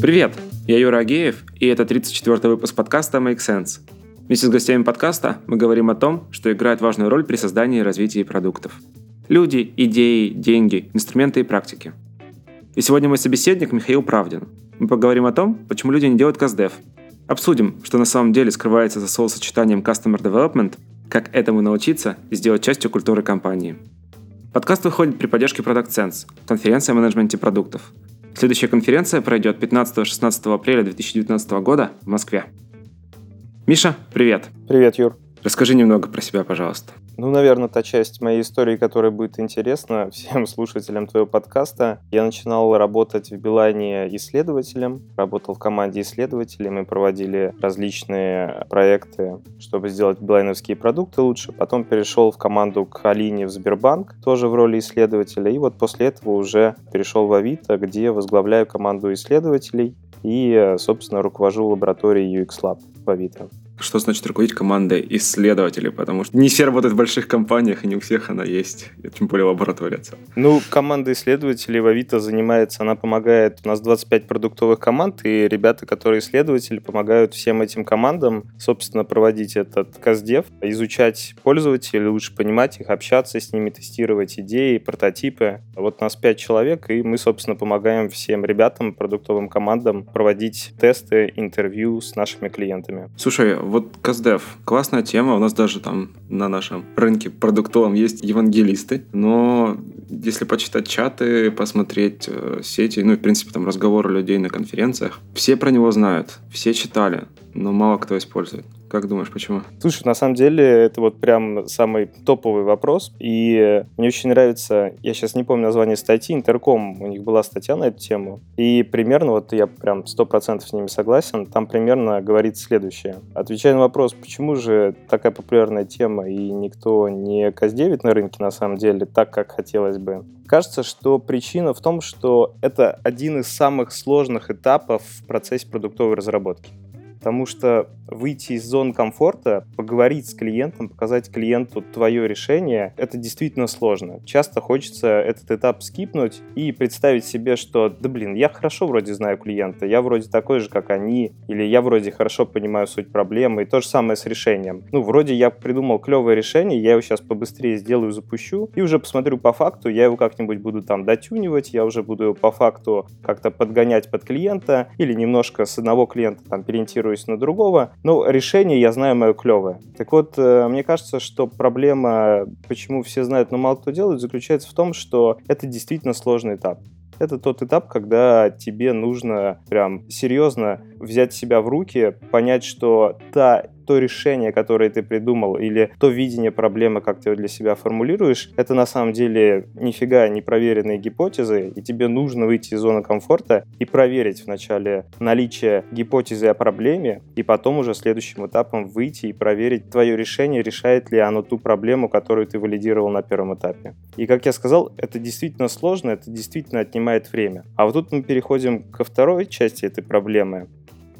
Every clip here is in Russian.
Привет, я Юра Агеев, и это 34-й выпуск подкаста Make Sense. Вместе с гостями подкаста мы говорим о том, что играет важную роль при создании и развитии продуктов. Люди, идеи, деньги, инструменты и практики. И сегодня мой собеседник Михаил Правдин. Мы поговорим о том, почему люди не делают CastDev. Обсудим, что на самом деле скрывается за словосочетанием Customer Development, как этому научиться и сделать частью культуры компании. Подкаст выходит при поддержке Product Sense, конференция о менеджменте продуктов. Следующая конференция пройдет 15-16 апреля 2019 года в Москве. Миша, привет. Привет, Юр. Расскажи немного про себя, пожалуйста. Ну, наверное, та часть моей истории, которая будет интересна всем слушателям твоего подкаста. Я начинал работать в Билайне исследователем, работал в команде исследователей, мы проводили различные проекты, чтобы сделать билайновские продукты лучше. Потом перешел в команду к Алине в Сбербанк, тоже в роли исследователя. И вот после этого уже перешел в Авито, где возглавляю команду исследователей и, собственно, руковожу лабораторией UX Lab в Авито что значит руководить командой исследователей, потому что не все работают в больших компаниях, и не у всех она есть, тем более лаборатория. Ну, команда исследователей в Авито занимается, она помогает, у нас 25 продуктовых команд, и ребята, которые исследователи, помогают всем этим командам, собственно, проводить этот каздев, изучать пользователей, лучше понимать их, общаться с ними, тестировать идеи, прототипы. Вот у нас 5 человек, и мы, собственно, помогаем всем ребятам, продуктовым командам проводить тесты, интервью с нашими клиентами. Слушай, вот Каздев, классная тема, у нас даже там на нашем рынке продуктовом есть евангелисты, но если почитать чаты, посмотреть э, сети, ну в принципе там разговоры людей на конференциях, все про него знают, все читали, но мало кто использует. Как думаешь, почему? Слушай, на самом деле это вот прям самый топовый вопрос. И мне очень нравится, я сейчас не помню название статьи, Интерком, у них была статья на эту тему. И примерно, вот я прям сто процентов с ними согласен, там примерно говорит следующее. Отвечая на вопрос, почему же такая популярная тема и никто не каздевит на рынке на самом деле так, как хотелось бы. Кажется, что причина в том, что это один из самых сложных этапов в процессе продуктовой разработки. Потому что выйти из зоны комфорта, поговорить с клиентом, показать клиенту твое решение, это действительно сложно. Часто хочется этот этап скипнуть и представить себе, что, да блин, я хорошо вроде знаю клиента, я вроде такой же, как они, или я вроде хорошо понимаю суть проблемы, и то же самое с решением. Ну, вроде я придумал клевое решение, я его сейчас побыстрее сделаю, запущу, и уже посмотрю по факту, я его как-нибудь буду там дотюнивать, я уже буду его по факту как-то подгонять под клиента, или немножко с одного клиента там переориентируюсь на другого, ну, решение, я знаю, мое клевое. Так вот, э, мне кажется, что проблема, почему все знают, но мало кто делает, заключается в том, что это действительно сложный этап. Это тот этап, когда тебе нужно прям серьезно взять себя в руки, понять, что та то решение, которое ты придумал, или то видение проблемы, как ты его для себя формулируешь, это на самом деле нифига не проверенные гипотезы, и тебе нужно выйти из зоны комфорта и проверить вначале наличие гипотезы о проблеме, и потом уже следующим этапом выйти и проверить твое решение, решает ли оно ту проблему, которую ты валидировал на первом этапе. И, как я сказал, это действительно сложно, это действительно отнимает время. А вот тут мы переходим ко второй части этой проблемы.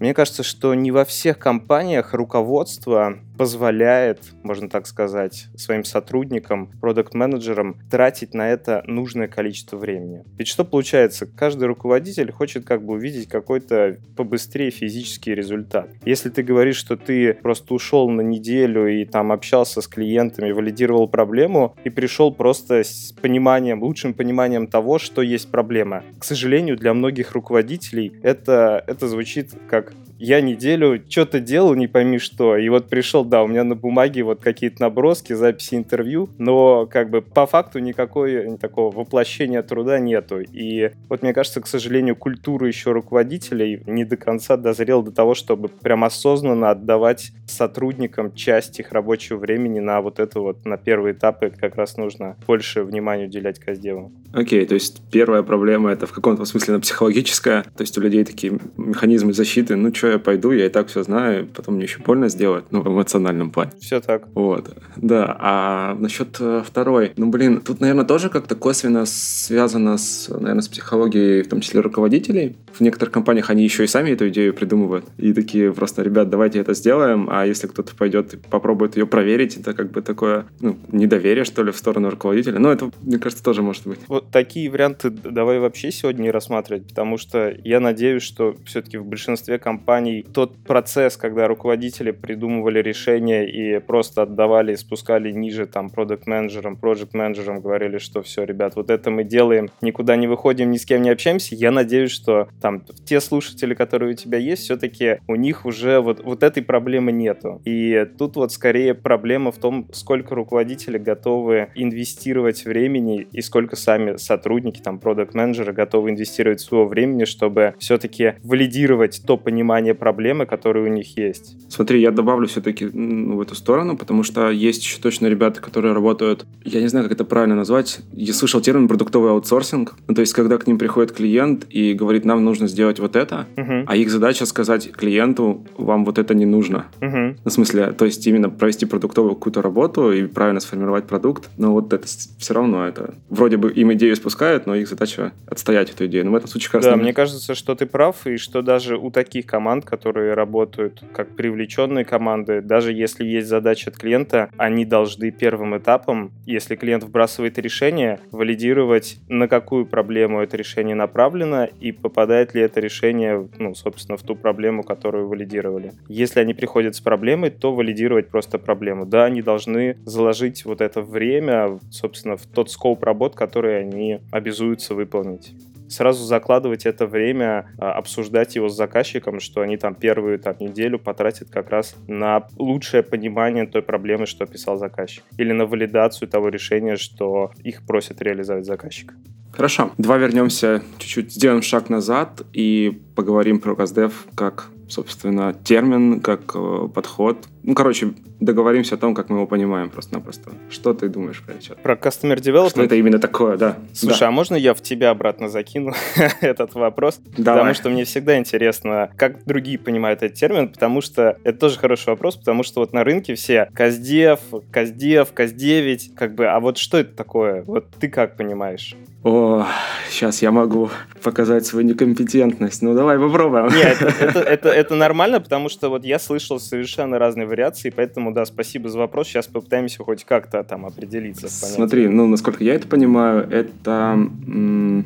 Мне кажется, что не во всех компаниях руководство позволяет, можно так сказать, своим сотрудникам, продукт-менеджерам тратить на это нужное количество времени. Ведь что получается? Каждый руководитель хочет как бы увидеть какой-то побыстрее физический результат. Если ты говоришь, что ты просто ушел на неделю и там общался с клиентами, валидировал проблему и пришел просто с пониманием, лучшим пониманием того, что есть проблема. К сожалению, для многих руководителей это, это звучит как я неделю что-то делал, не пойми что, и вот пришел, да, у меня на бумаге вот какие-то наброски, записи интервью, но как бы по факту никакой такого воплощения труда нету. И вот мне кажется, к сожалению, культура еще руководителей не до конца дозрела до того, чтобы прям осознанно отдавать сотрудникам часть их рабочего времени на вот это вот, на первые этапы как раз нужно больше внимания уделять каздеву. Окей, okay, то есть первая проблема это в каком-то смысле психологическая, то есть у людей такие механизмы защиты, ну что я пойду, я и так все знаю, потом мне еще больно сделать, ну, в эмоциональном плане. Все так. Вот, да. А насчет э, второй, ну, блин, тут, наверное, тоже как-то косвенно связано с, наверное, с психологией, в том числе руководителей. В некоторых компаниях они еще и сами эту идею придумывают. И такие просто, ребят, давайте это сделаем, а если кто-то пойдет и попробует ее проверить, это как бы такое, ну, недоверие, что ли, в сторону руководителя. Но это, мне кажется, тоже может быть. Вот такие варианты давай вообще сегодня не рассматривать, потому что я надеюсь, что все-таки в большинстве компаний тот процесс, когда руководители придумывали решения и просто отдавали, спускали ниже там продукт-менеджерам, проект-менеджерам, говорили, что все, ребят, вот это мы делаем, никуда не выходим, ни с кем не общаемся. Я надеюсь, что там те слушатели, которые у тебя есть, все-таки у них уже вот, вот этой проблемы нету. И тут вот скорее проблема в том, сколько руководители готовы инвестировать времени и сколько сами сотрудники, там, продукт-менеджеры готовы инвестировать своего времени, чтобы все-таки валидировать то понимание проблемы, которое у них есть. Смотри, я добавлю все-таки ну, в эту сторону, потому что есть еще точно ребята, которые работают, я не знаю, как это правильно назвать, я слышал термин продуктовый аутсорсинг, ну, то есть когда к ним приходит клиент и говорит, нам нужно сделать вот это, uh-huh. а их задача сказать клиенту, вам вот это не нужно. Uh-huh. в смысле, то есть именно провести продуктовую какую-то работу и правильно сформировать продукт, но вот это все равно это вроде бы им идею спускают, но их задача отстоять эту идею. Но в этом случае как Да, мне кажется, что ты прав, и что даже у таких команд, которые работают как привлеченные команды, даже если есть задача от клиента, они должны первым этапом, если клиент вбрасывает решение, валидировать, на какую проблему это решение направлено и попадает ли это решение, ну, собственно, в ту проблему, которую валидировали. Если они приходят с проблемой, то валидировать просто проблему. Да, они должны заложить вот это время, собственно, в тот скоп работ, который они обязуются выполнить сразу закладывать это время, а, обсуждать его с заказчиком, что они там первую там, неделю потратят как раз на лучшее понимание той проблемы, что описал заказчик. Или на валидацию того решения, что их просят реализовать заказчик. Хорошо. Два вернемся чуть-чуть, сделаем шаг назад и поговорим про Газдев как собственно, термин, как э, подход. Ну, короче, договоримся о том, как мы его понимаем просто-напросто. Что ты думаешь про это? Про Customer Development? Что это именно такое, да. Слушай, да. а можно я в тебя обратно закину этот вопрос? Давай. Потому что мне всегда интересно, как другие понимают этот термин, потому что это тоже хороший вопрос, потому что вот на рынке все Каздев, Каздев, Каздевить, как бы, а вот что это такое? Вот ты как понимаешь? О, сейчас я могу показать свою некомпетентность. Ну, давай попробуем. Нет, это, это, это, нормально, потому что вот я слышал совершенно разные вариации, поэтому, да, спасибо за вопрос. Сейчас попытаемся хоть как-то там определиться. Смотри, ну, насколько я это понимаю, это м-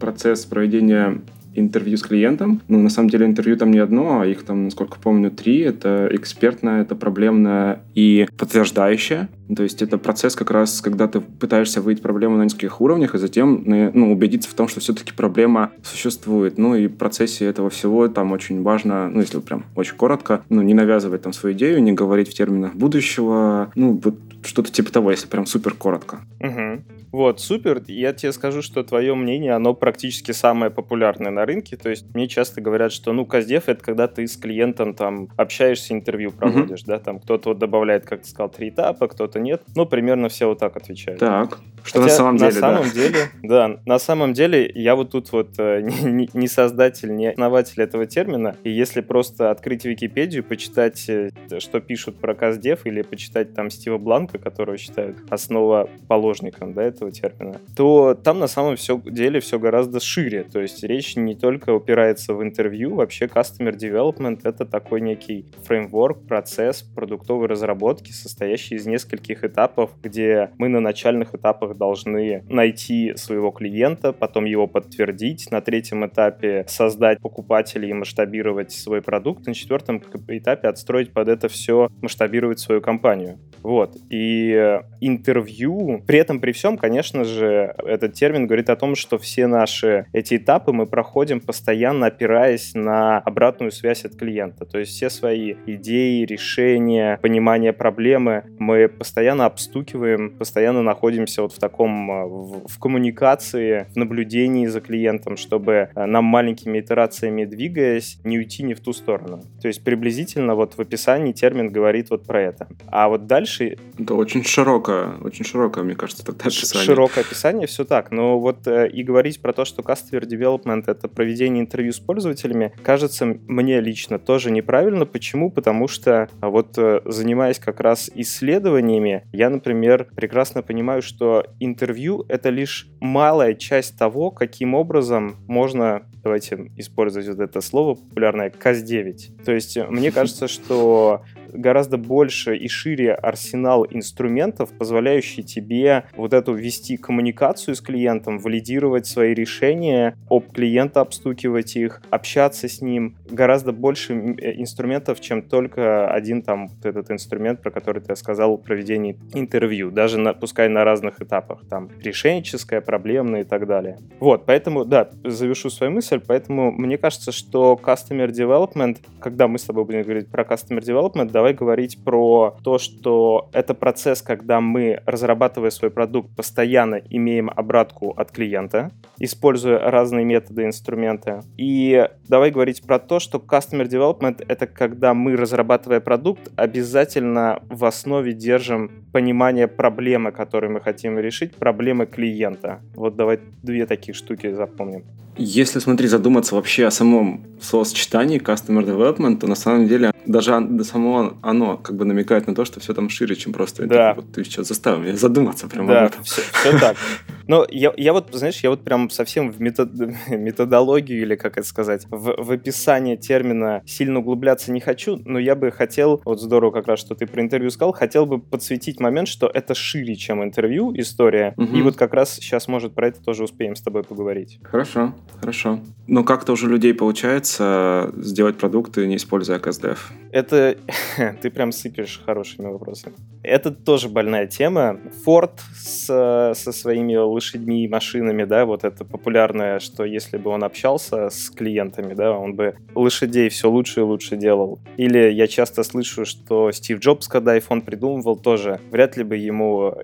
процесс проведения интервью с клиентом. Ну, на самом деле, интервью там не одно, а их там, насколько помню, три. Это экспертное, это проблемное и подтверждающее. То есть это процесс как раз, когда ты пытаешься выявить проблему на нескольких уровнях, и затем ну, убедиться в том, что все-таки проблема существует. Ну и в процессе этого всего там очень важно, ну если прям очень коротко, ну не навязывать там свою идею, не говорить в терминах будущего, ну вот что-то типа того, если прям супер коротко. Угу. Вот, супер. Я тебе скажу, что твое мнение, оно практически самое популярное на рынке. То есть мне часто говорят, что, ну, каздев — это когда ты с клиентом там общаешься, интервью проводишь, uh-huh. да, там кто-то вот добавляет, как ты сказал, три этапа, кто-то нет. Ну, примерно все вот так отвечают. Так, что Хотя на самом деле, на самом деле, да, на самом деле я вот тут вот э, не, не создатель, не основатель этого термина, и если просто открыть Википедию, почитать, э, что пишут про каздев, или почитать там Стива Бланка, которого считают основоположником, да, этого этого термина, то там на самом все деле все гораздо шире. То есть речь не только упирается в интервью, вообще Customer Development — это такой некий фреймворк, процесс продуктовой разработки, состоящий из нескольких этапов, где мы на начальных этапах должны найти своего клиента, потом его подтвердить, на третьем этапе создать покупателей и масштабировать свой продукт, на четвертом этапе отстроить под это все, масштабировать свою компанию. Вот. И интервью, при этом при всем, конечно же, этот термин говорит о том, что все наши эти этапы мы проходим постоянно опираясь на обратную связь от клиента. То есть все свои идеи, решения, понимание проблемы мы постоянно обстукиваем, постоянно находимся вот в таком, э, в, в коммуникации, в наблюдении за клиентом, чтобы э, нам маленькими итерациями двигаясь, не уйти не в ту сторону. То есть приблизительно вот в описании термин говорит вот про это. А вот дальше дальше... Это очень широкое, очень широкое, мне кажется, тогда описание. Широкое описание, все так. Но вот э, и говорить про то, что Customer Development — это проведение интервью с пользователями, кажется мне лично тоже неправильно. Почему? Потому что а вот э, занимаясь как раз исследованиями, я, например, прекрасно понимаю, что интервью — это лишь малая часть того, каким образом можно давайте использовать вот это слово популярное, КАЗ-9. То есть э, мне кажется, что гораздо больше и шире арсенал инструментов, позволяющий тебе вот эту вести коммуникацию с клиентом, валидировать свои решения, об клиента обстукивать их, общаться с ним. Гораздо больше э, инструментов, чем только один там вот этот инструмент, про который ты сказал, проведение интервью, даже на, пускай на разных этапах, там решенческое, проблемное и так далее. Вот, поэтому, да, завершу свою мысль, поэтому мне кажется, что Customer Development, когда мы с тобой будем говорить про Customer Development, давай говорить про то, что это процесс, когда мы, разрабатывая свой продукт, постоянно имеем обратку от клиента, используя разные методы и инструменты. И давай говорить про то, что Customer Development — это когда мы, разрабатывая продукт, обязательно в основе держим понимание проблемы, которую мы хотим решить, проблемы клиента. Вот давай две таких штуки запомним. Если, смотри, задуматься вообще о самом словосочетании Customer Development, то на самом деле даже само оно как бы намекает на то, что все там шире, чем просто да. это. Вот ты сейчас заставил меня задуматься прямо да, об этом. Все, все так. Но я, я вот, знаешь, я вот прям совсем в метод, методологию или, как это сказать, в, в описание термина сильно углубляться не хочу, но я бы хотел, вот здорово как раз, что ты про интервью сказал, хотел бы подсветить момент, что это шире, чем интервью история, угу. и вот как раз сейчас, может, про это тоже успеем с тобой поговорить. Хорошо. Хорошо. Но как-то уже людей получается сделать продукты, не используя CastDev? Это... Ты прям сыпешь хорошими вопросами. Это тоже больная тема. Ford с, со своими лошадьми и машинами, да, вот это популярное, что если бы он общался с клиентами, да, он бы лошадей все лучше и лучше делал. Или я часто слышу, что Стив Джобс, когда iPhone придумывал, тоже вряд ли бы ему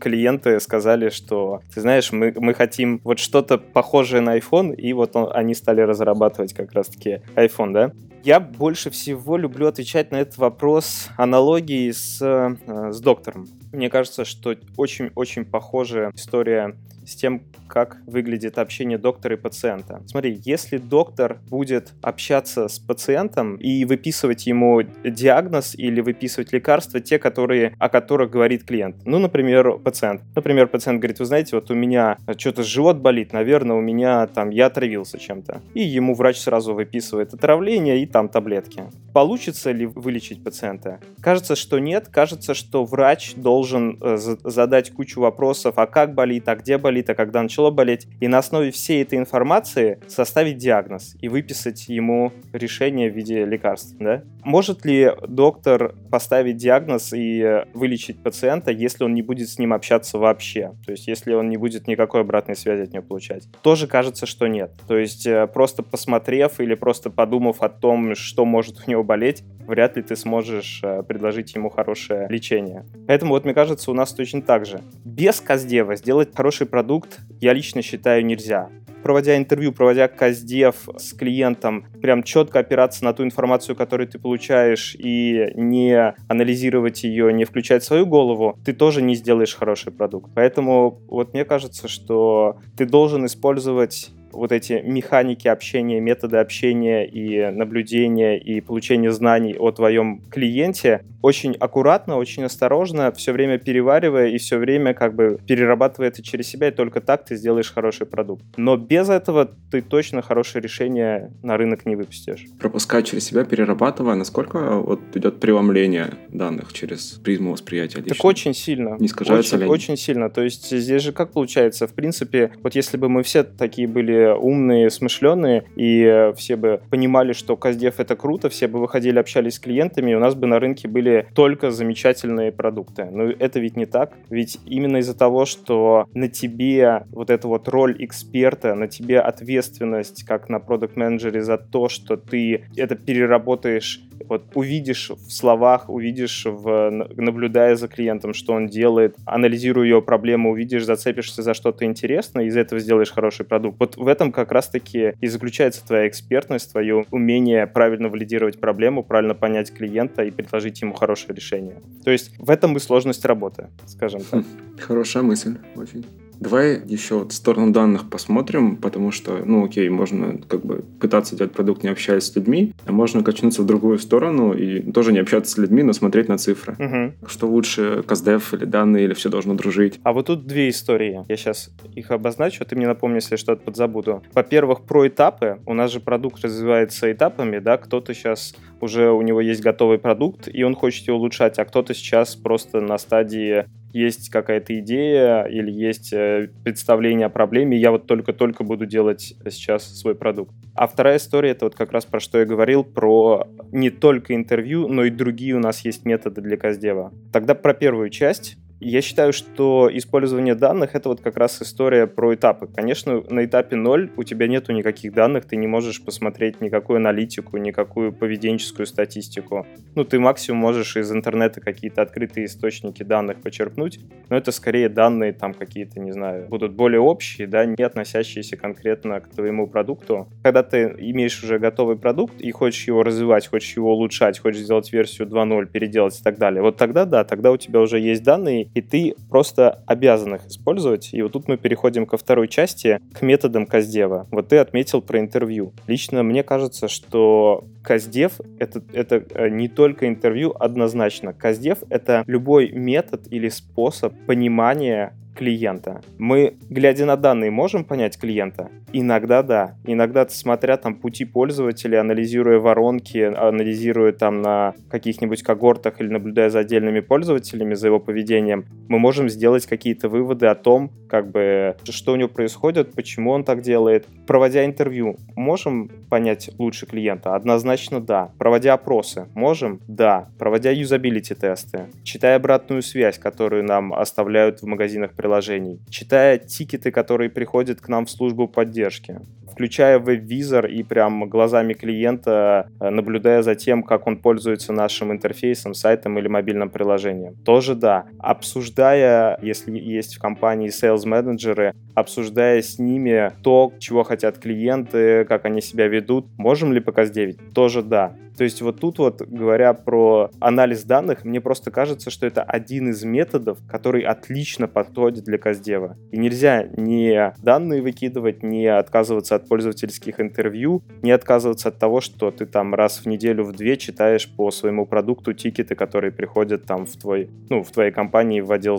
клиенты сказали, что, ты знаешь, мы, мы хотим вот что-то похожее на iPhone, и вот он, они стали разрабатывать как раз-таки iPhone, да? Я больше всего люблю отвечать на этот вопрос аналогией с, э, с доктором. Мне кажется, что очень-очень похожая история с тем, как выглядит общение доктора и пациента. Смотри, если доктор будет общаться с пациентом и выписывать ему диагноз или выписывать лекарства, те, которые, о которых говорит клиент. Ну, например, пациент. Например, пациент говорит, вы знаете, вот у меня что-то живот болит, наверное, у меня там, я отравился чем-то. И ему врач сразу выписывает отравление и там таблетки. Получится ли вылечить пациента? Кажется, что нет. Кажется, что врач должен э, задать кучу вопросов, а как болит, а где болит, а когда начал начало болеть, и на основе всей этой информации составить диагноз и выписать ему решение в виде лекарств. Да? Может ли доктор поставить диагноз и вылечить пациента, если он не будет с ним общаться вообще? То есть если он не будет никакой обратной связи от него получать? Тоже кажется, что нет. То есть э, просто посмотрев или просто подумав о том, что может у него болеть, вряд ли ты сможешь э, предложить ему хорошее лечение. Поэтому вот мне кажется, у нас точно так же. Без Каздева сделать хороший продукт я лично считаю нельзя. Проводя интервью, проводя каздев с клиентом, прям четко опираться на ту информацию, которую ты получаешь, и не анализировать ее, не включать свою голову, ты тоже не сделаешь хороший продукт. Поэтому вот мне кажется, что ты должен использовать вот эти механики общения, методы общения и наблюдения и получения знаний о твоем клиенте очень аккуратно, очень осторожно, все время переваривая и все время как бы перерабатывая это через себя, и только так ты сделаешь хороший продукт. Но без этого ты точно хорошее решение на рынок не выпустишь. Пропускать через себя, перерабатывая, насколько вот идет преломление данных через призму восприятия лично? Так очень сильно. Не искажается очень, ли? Очень сильно. То есть здесь же как получается? В принципе, вот если бы мы все такие были умные, смышленые, и все бы понимали, что Каздев это круто, все бы выходили, общались с клиентами, и у нас бы на рынке были только замечательные продукты. Но это ведь не так. Ведь именно из-за того, что на тебе вот эта вот роль эксперта, на тебе ответственность, как на продукт менеджере за то, что ты это переработаешь Вот увидишь в словах, увидишь, в, наблюдая за клиентом, что он делает, анализируя его проблему, увидишь, зацепишься за что-то интересное, из этого сделаешь хороший продукт. Вот в этом как раз-таки и заключается твоя экспертность, твое умение правильно валидировать проблему, правильно понять клиента и предложить ему хорошее решение. То есть в этом и сложность работы, скажем так. Хорошая мысль, очень. Давай еще вот в сторону данных посмотрим, потому что, ну окей, можно как бы пытаться делать продукт, не общаясь с людьми, а можно качнуться в другую сторону и тоже не общаться с людьми, но смотреть на цифры. Угу. Что лучше, каздев или данные, или все должно дружить? А вот тут две истории. Я сейчас их обозначу, ты мне напомни, если что-то подзабуду. Во-первых, про этапы. У нас же продукт развивается этапами, да, кто-то сейчас уже у него есть готовый продукт, и он хочет его улучшать, а кто-то сейчас просто на стадии есть какая-то идея или есть э, представление о проблеме, я вот только-только буду делать сейчас свой продукт. А вторая история, это вот как раз про что я говорил, про не только интервью, но и другие у нас есть методы для Каздева. Тогда про первую часть. Я считаю, что использование данных — это вот как раз история про этапы. Конечно, на этапе 0 у тебя нету никаких данных, ты не можешь посмотреть никакую аналитику, никакую поведенческую статистику. Ну, ты максимум можешь из интернета какие-то открытые источники данных почерпнуть, но это скорее данные там какие-то, не знаю, будут более общие, да, не относящиеся конкретно к твоему продукту. Когда ты имеешь уже готовый продукт и хочешь его развивать, хочешь его улучшать, хочешь сделать версию 2.0, переделать и так далее, вот тогда да, тогда у тебя уже есть данные, и ты просто обязан их использовать. И вот тут мы переходим ко второй части, к методам Каздева. Вот ты отметил про интервью. Лично мне кажется, что Каздев это, это э, не только интервью однозначно. Каздев — это любой метод или способ понимания клиента. Мы, глядя на данные, можем понять клиента? Иногда да. Иногда, смотря там пути пользователя, анализируя воронки, анализируя там на каких-нибудь когортах или наблюдая за отдельными пользователями, за его поведением, мы можем сделать какие-то выводы о том, как бы, что у него происходит, почему он так делает. Проводя интервью, можем понять лучше клиента? Однозначно да. Проводя опросы, можем? Да. Проводя юзабилити тесты, читая обратную связь, которую нам оставляют в магазинах приложений, читая тикеты, которые приходят к нам в службу поддержки, включая веб-визор и прям глазами клиента, э, наблюдая за тем, как он пользуется нашим интерфейсом, сайтом или мобильным приложением. Тоже да. Обсуждая, если есть в компании sales-менеджеры, обсуждая с ними то, чего хотят клиенты, как они себя ведут, можем ли показ 9? Тоже да. То есть вот тут вот, говоря про анализ данных, мне просто кажется, что это один из методов, который отлично подходит для Каздева. И нельзя не данные выкидывать, не отказываться от пользовательских интервью, не отказываться от того, что ты там раз в неделю, в две читаешь по своему продукту тикеты, которые приходят там в твой, ну, в твоей компании в отдел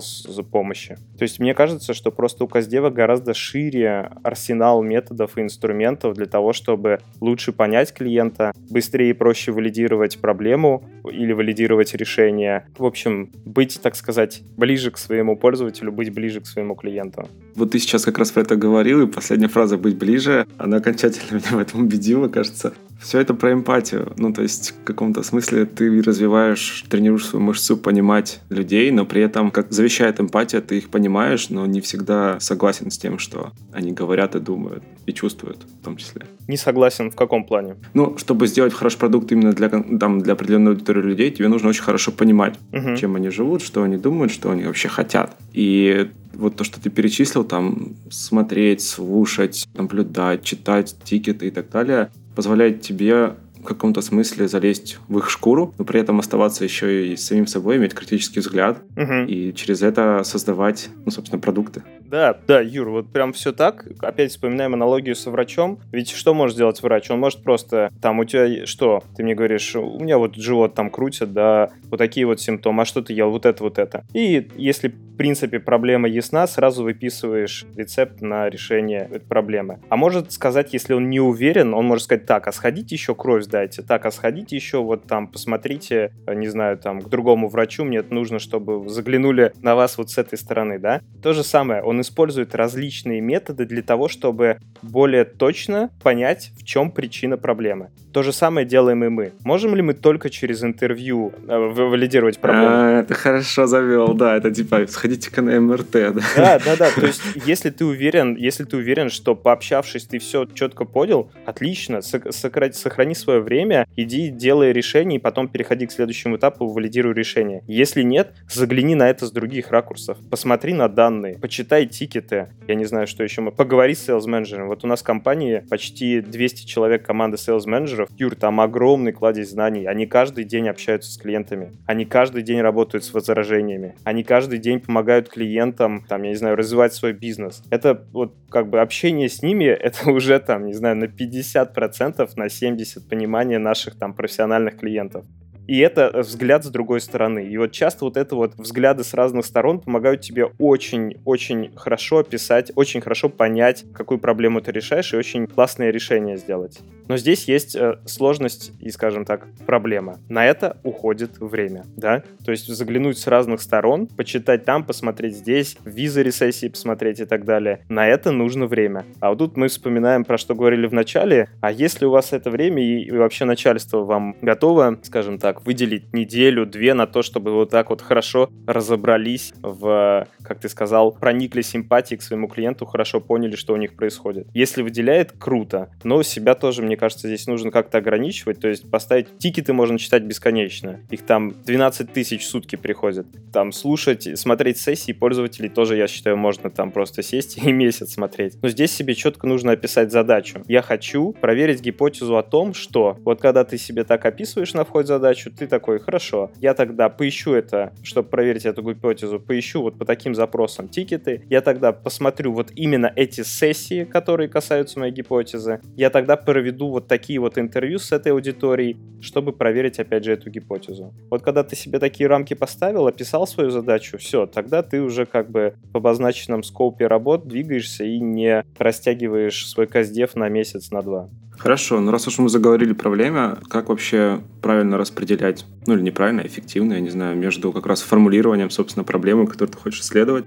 помощи. То есть мне кажется, что просто у Каздева гораздо шире арсенал методов и инструментов для того, чтобы лучше понять клиента, быстрее и проще валидировать проблему или валидировать решение. В общем, быть, так сказать, ближе к своему пользователю, быть ближе к своему клиенту. Вот ты сейчас как раз про это говорил, и последняя фраза «быть ближе», она окончательно меня в этом убедила, кажется. Все это про эмпатию. Ну, то есть, в каком-то смысле ты развиваешь, тренируешь свою мышцу понимать людей, но при этом, как завещает эмпатия, ты их понимаешь, но не всегда согласен с тем, что они говорят и думают, и чувствуют в том числе. Не согласен в каком плане? Ну, чтобы сделать хороший продукт именно для, там, для определенной аудитории людей, тебе нужно очень хорошо понимать, угу. чем они живут, что они думают, что они вообще хотят. И вот то, что ты перечислил, там, смотреть, слушать, наблюдать, читать тикеты и так далее, позволяет тебе в каком-то смысле залезть в их шкуру, но при этом оставаться еще и самим собой, иметь критический взгляд угу. и через это создавать, ну, собственно, продукты. Да, да, Юр, вот прям все так. Опять вспоминаем аналогию со врачом. Ведь что может сделать врач? Он может просто, там, у тебя что? Ты мне говоришь, у меня вот живот там крутит, да, вот такие вот симптомы, а что ты ел? Вот это, вот это. И если, в принципе, проблема ясна, сразу выписываешь рецепт на решение этой проблемы. А может сказать, если он не уверен, он может сказать, так, а сходите еще кровь сдайте, так, а сходите еще вот там, посмотрите, не знаю, там, к другому врачу, мне это нужно, чтобы заглянули на вас вот с этой стороны, да? То же самое, он использует различные методы для того, чтобы более точно понять, в чем причина проблемы. То же самое делаем и мы. Можем ли мы только через интервью э, валидировать проблему? А, это хорошо завел, да, это типа сходите-ка на МРТ, да. Да, да, да. То есть, если ты уверен, если ты уверен, что пообщавшись, ты все четко понял, отлично, сохрани свое время, иди делай решение, и потом переходи к следующему этапу, валидируй решение. Если нет, загляни на это с других ракурсов. Посмотри на данные, почитай тикеты, я не знаю, что еще, поговори с sales менеджером Вот у нас в компании почти 200 человек команды sales менеджеров Юр, там огромный кладезь знаний. Они каждый день общаются с клиентами. Они каждый день работают с возражениями. Они каждый день помогают клиентам, там, я не знаю, развивать свой бизнес. Это вот как бы общение с ними, это уже там, не знаю, на 50%, на 70% понимания наших там профессиональных клиентов и это взгляд с другой стороны. И вот часто вот это вот взгляды с разных сторон помогают тебе очень-очень хорошо описать, очень хорошо понять, какую проблему ты решаешь, и очень классное решение сделать. Но здесь есть э, сложность и, скажем так, проблема. На это уходит время, да? То есть заглянуть с разных сторон, почитать там, посмотреть здесь, визы ресессии посмотреть и так далее. На это нужно время. А вот тут мы вспоминаем, про что говорили в начале. А если у вас это время и вообще начальство вам готово, скажем так, выделить неделю-две на то, чтобы вот так вот хорошо разобрались в, как ты сказал, проникли симпатией к своему клиенту, хорошо поняли, что у них происходит. Если выделяет, круто. Но себя тоже, мне кажется, здесь нужно как-то ограничивать. То есть поставить тикеты можно читать бесконечно. Их там 12 тысяч в сутки приходят. Там слушать, смотреть сессии пользователей тоже, я считаю, можно там просто сесть и месяц смотреть. Но здесь себе четко нужно описать задачу. Я хочу проверить гипотезу о том, что вот когда ты себе так описываешь на вход задачу, задачу, ты такой, хорошо, я тогда поищу это, чтобы проверить эту гипотезу, поищу вот по таким запросам тикеты, я тогда посмотрю вот именно эти сессии, которые касаются моей гипотезы, я тогда проведу вот такие вот интервью с этой аудиторией, чтобы проверить, опять же, эту гипотезу. Вот когда ты себе такие рамки поставил, описал свою задачу, все, тогда ты уже как бы в обозначенном скопе работ двигаешься и не растягиваешь свой каздев на месяц, на два. Хорошо, ну раз уж мы заговорили про время, как вообще правильно распределять, ну или неправильно, эффективно, я не знаю, между как раз формулированием, собственно, проблемы, которую ты хочешь исследовать,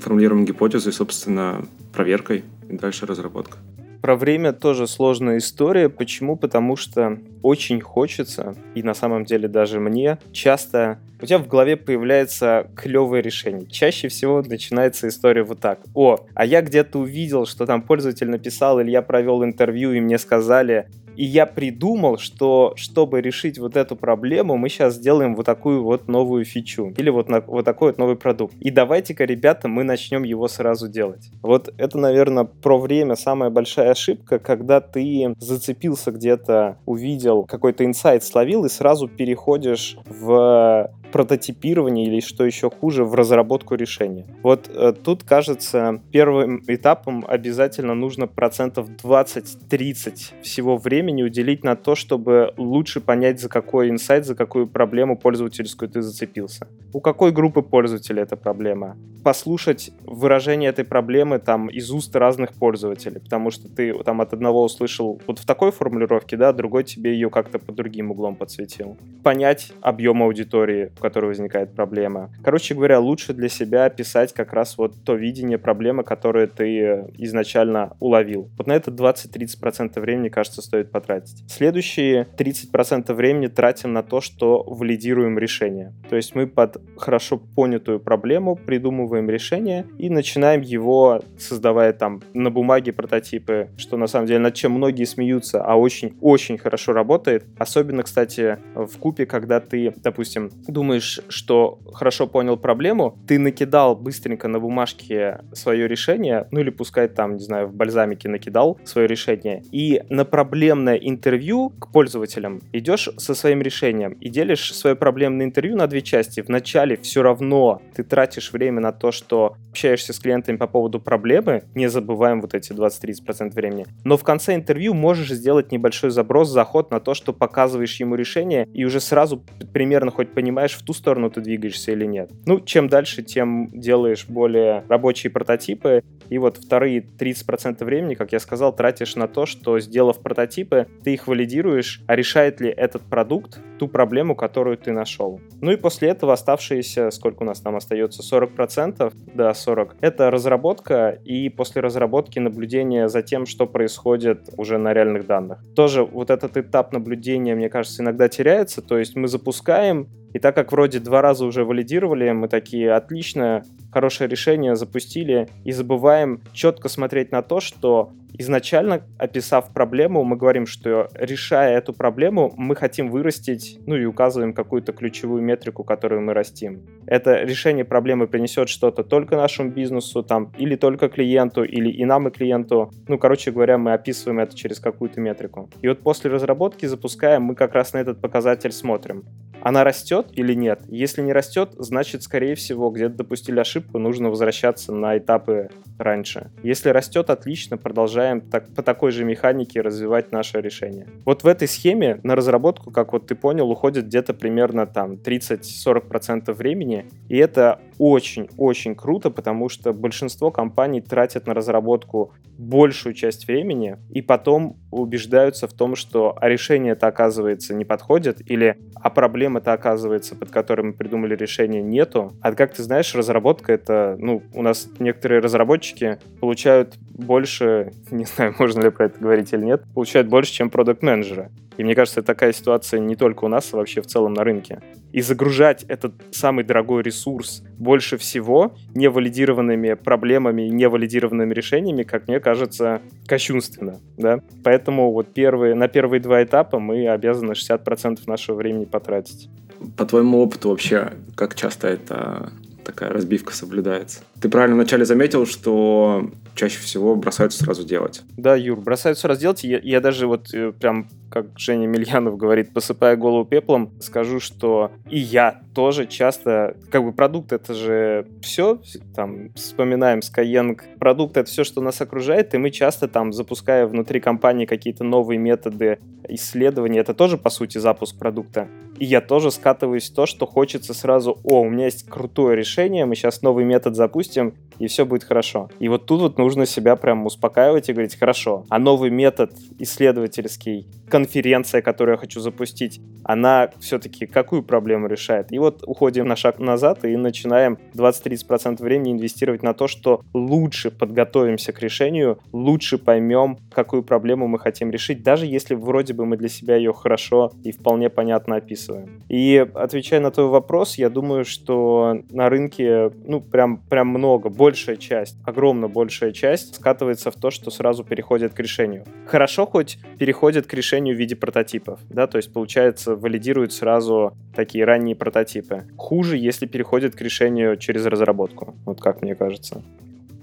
формулированием гипотезы и, собственно, проверкой и дальше разработка. Про время тоже сложная история. Почему? Потому что очень хочется, и на самом деле даже мне, часто у тебя в голове появляется клевое решение. Чаще всего начинается история вот так. О, а я где-то увидел, что там пользователь написал, или я провел интервью, и мне сказали, и я придумал, что чтобы решить вот эту проблему, мы сейчас сделаем вот такую вот новую фичу. Или вот, на, вот такой вот новый продукт. И давайте-ка, ребята, мы начнем его сразу делать. Вот это, наверное, про время самая большая ошибка, когда ты зацепился где-то, увидел какой-то инсайт, словил и сразу переходишь в прототипирование или, что еще хуже, в разработку решения. Вот э, тут, кажется, первым этапом обязательно нужно процентов 20-30 всего времени уделить на то, чтобы лучше понять, за какой инсайт, за какую проблему пользовательскую ты зацепился. У какой группы пользователей эта проблема? Послушать выражение этой проблемы там из уст разных пользователей, потому что ты там от одного услышал вот в такой формулировке, да, другой тебе ее как-то по другим углом подсветил. Понять объем аудитории, которой возникает проблема. Короче говоря, лучше для себя писать как раз вот то видение проблемы, которое ты изначально уловил. Вот на это 20-30% времени, кажется, стоит потратить. Следующие 30% времени тратим на то, что валидируем решение. То есть мы под хорошо понятую проблему придумываем решение и начинаем его, создавая там на бумаге прототипы, что на самом деле над чем многие смеются, а очень-очень хорошо работает. Особенно, кстати, в купе, когда ты, допустим, думаешь, думаешь, что хорошо понял проблему, ты накидал быстренько на бумажке свое решение, ну или пускай там, не знаю, в бальзамике накидал свое решение, и на проблемное интервью к пользователям идешь со своим решением и делишь свое проблемное интервью на две части. Вначале все равно ты тратишь время на то, что общаешься с клиентами по поводу проблемы, не забываем вот эти 20-30% времени, но в конце интервью можешь сделать небольшой заброс, заход на то, что показываешь ему решение, и уже сразу примерно хоть понимаешь, в ту сторону ты двигаешься или нет. Ну, чем дальше, тем делаешь более рабочие прототипы, и вот вторые 30% времени, как я сказал, тратишь на то, что, сделав прототипы, ты их валидируешь, а решает ли этот продукт ту проблему, которую ты нашел. Ну и после этого оставшиеся, сколько у нас там остается, 40%, 40%, да, 40%, это разработка и после разработки наблюдение за тем, что происходит уже на реальных данных. Тоже вот этот этап наблюдения, мне кажется, иногда теряется, то есть мы запускаем, и так как вроде два раза уже валидировали, мы такие, отлично, хорошее решение запустили, и забываем четко смотреть на то, что изначально, описав проблему, мы говорим, что решая эту проблему, мы хотим вырастить, ну и указываем какую-то ключевую метрику, которую мы растим. Это решение проблемы принесет что-то только нашему бизнесу, там, или только клиенту, или и нам, и клиенту. Ну, короче говоря, мы описываем это через какую-то метрику. И вот после разработки запускаем, мы как раз на этот показатель смотрим. Она растет или нет? Если не растет, значит, скорее всего, где-то допустили ошибку, нужно возвращаться на этапы раньше. Если растет, отлично, продолжаем так, по такой же механике развивать наше решение. Вот в этой схеме на разработку, как вот ты понял, уходит где-то примерно там 30-40% времени, и это очень-очень круто, потому что большинство компаний тратят на разработку большую часть времени и потом убеждаются в том, что а решение это оказывается не подходит или а проблема это оказывается, под которой мы придумали решение, нету. А как ты знаешь, разработка это, ну, у нас некоторые разработчики получают больше, не знаю, можно ли про это говорить или нет, получают больше, чем продукт-менеджеры. И мне кажется, такая ситуация не только у нас, а вообще в целом на рынке. И загружать этот самый дорогой ресурс больше всего невалидированными проблемами, невалидированными решениями, как мне кажется, кощунственно. Да? Поэтому вот первые, на первые два этапа мы обязаны 60% нашего времени потратить. По твоему опыту вообще, как часто это такая разбивка соблюдается. Ты правильно вначале заметил, что чаще всего бросаются сразу делать. Да, Юр, бросаются сразу делать. Я, я даже вот э, прям, как Женя Мильянов говорит, посыпая голову пеплом, скажу, что и я тоже часто, как бы продукт это же все, там, вспоминаем Skyeng, продукт это все, что нас окружает, и мы часто там, запуская внутри компании какие-то новые методы исследования, это тоже, по сути, запуск продукта. И я тоже скатываюсь в то, что хочется сразу, о, у меня есть крутое решение, мы сейчас новый метод запустим, и все будет хорошо. И вот тут вот нужно себя прям успокаивать и говорить, хорошо, а новый метод исследовательский, конференция, которую я хочу запустить, она все-таки какую проблему решает? И вот уходим на шаг назад и начинаем 20-30% времени инвестировать на то, что лучше подготовимся к решению, лучше поймем, какую проблему мы хотим решить, даже если вроде бы мы для себя ее хорошо и вполне понятно описываем. И отвечая на твой вопрос, я думаю, что на рынке, ну, прям, прям много, большая часть, огромно большая часть скатывается в то, что сразу переходит к решению. Хорошо хоть переходит к решению в виде прототипов, да, то есть получается валидирует сразу такие ранние прототипы. Хуже, если переходит к решению через разработку, вот как мне кажется.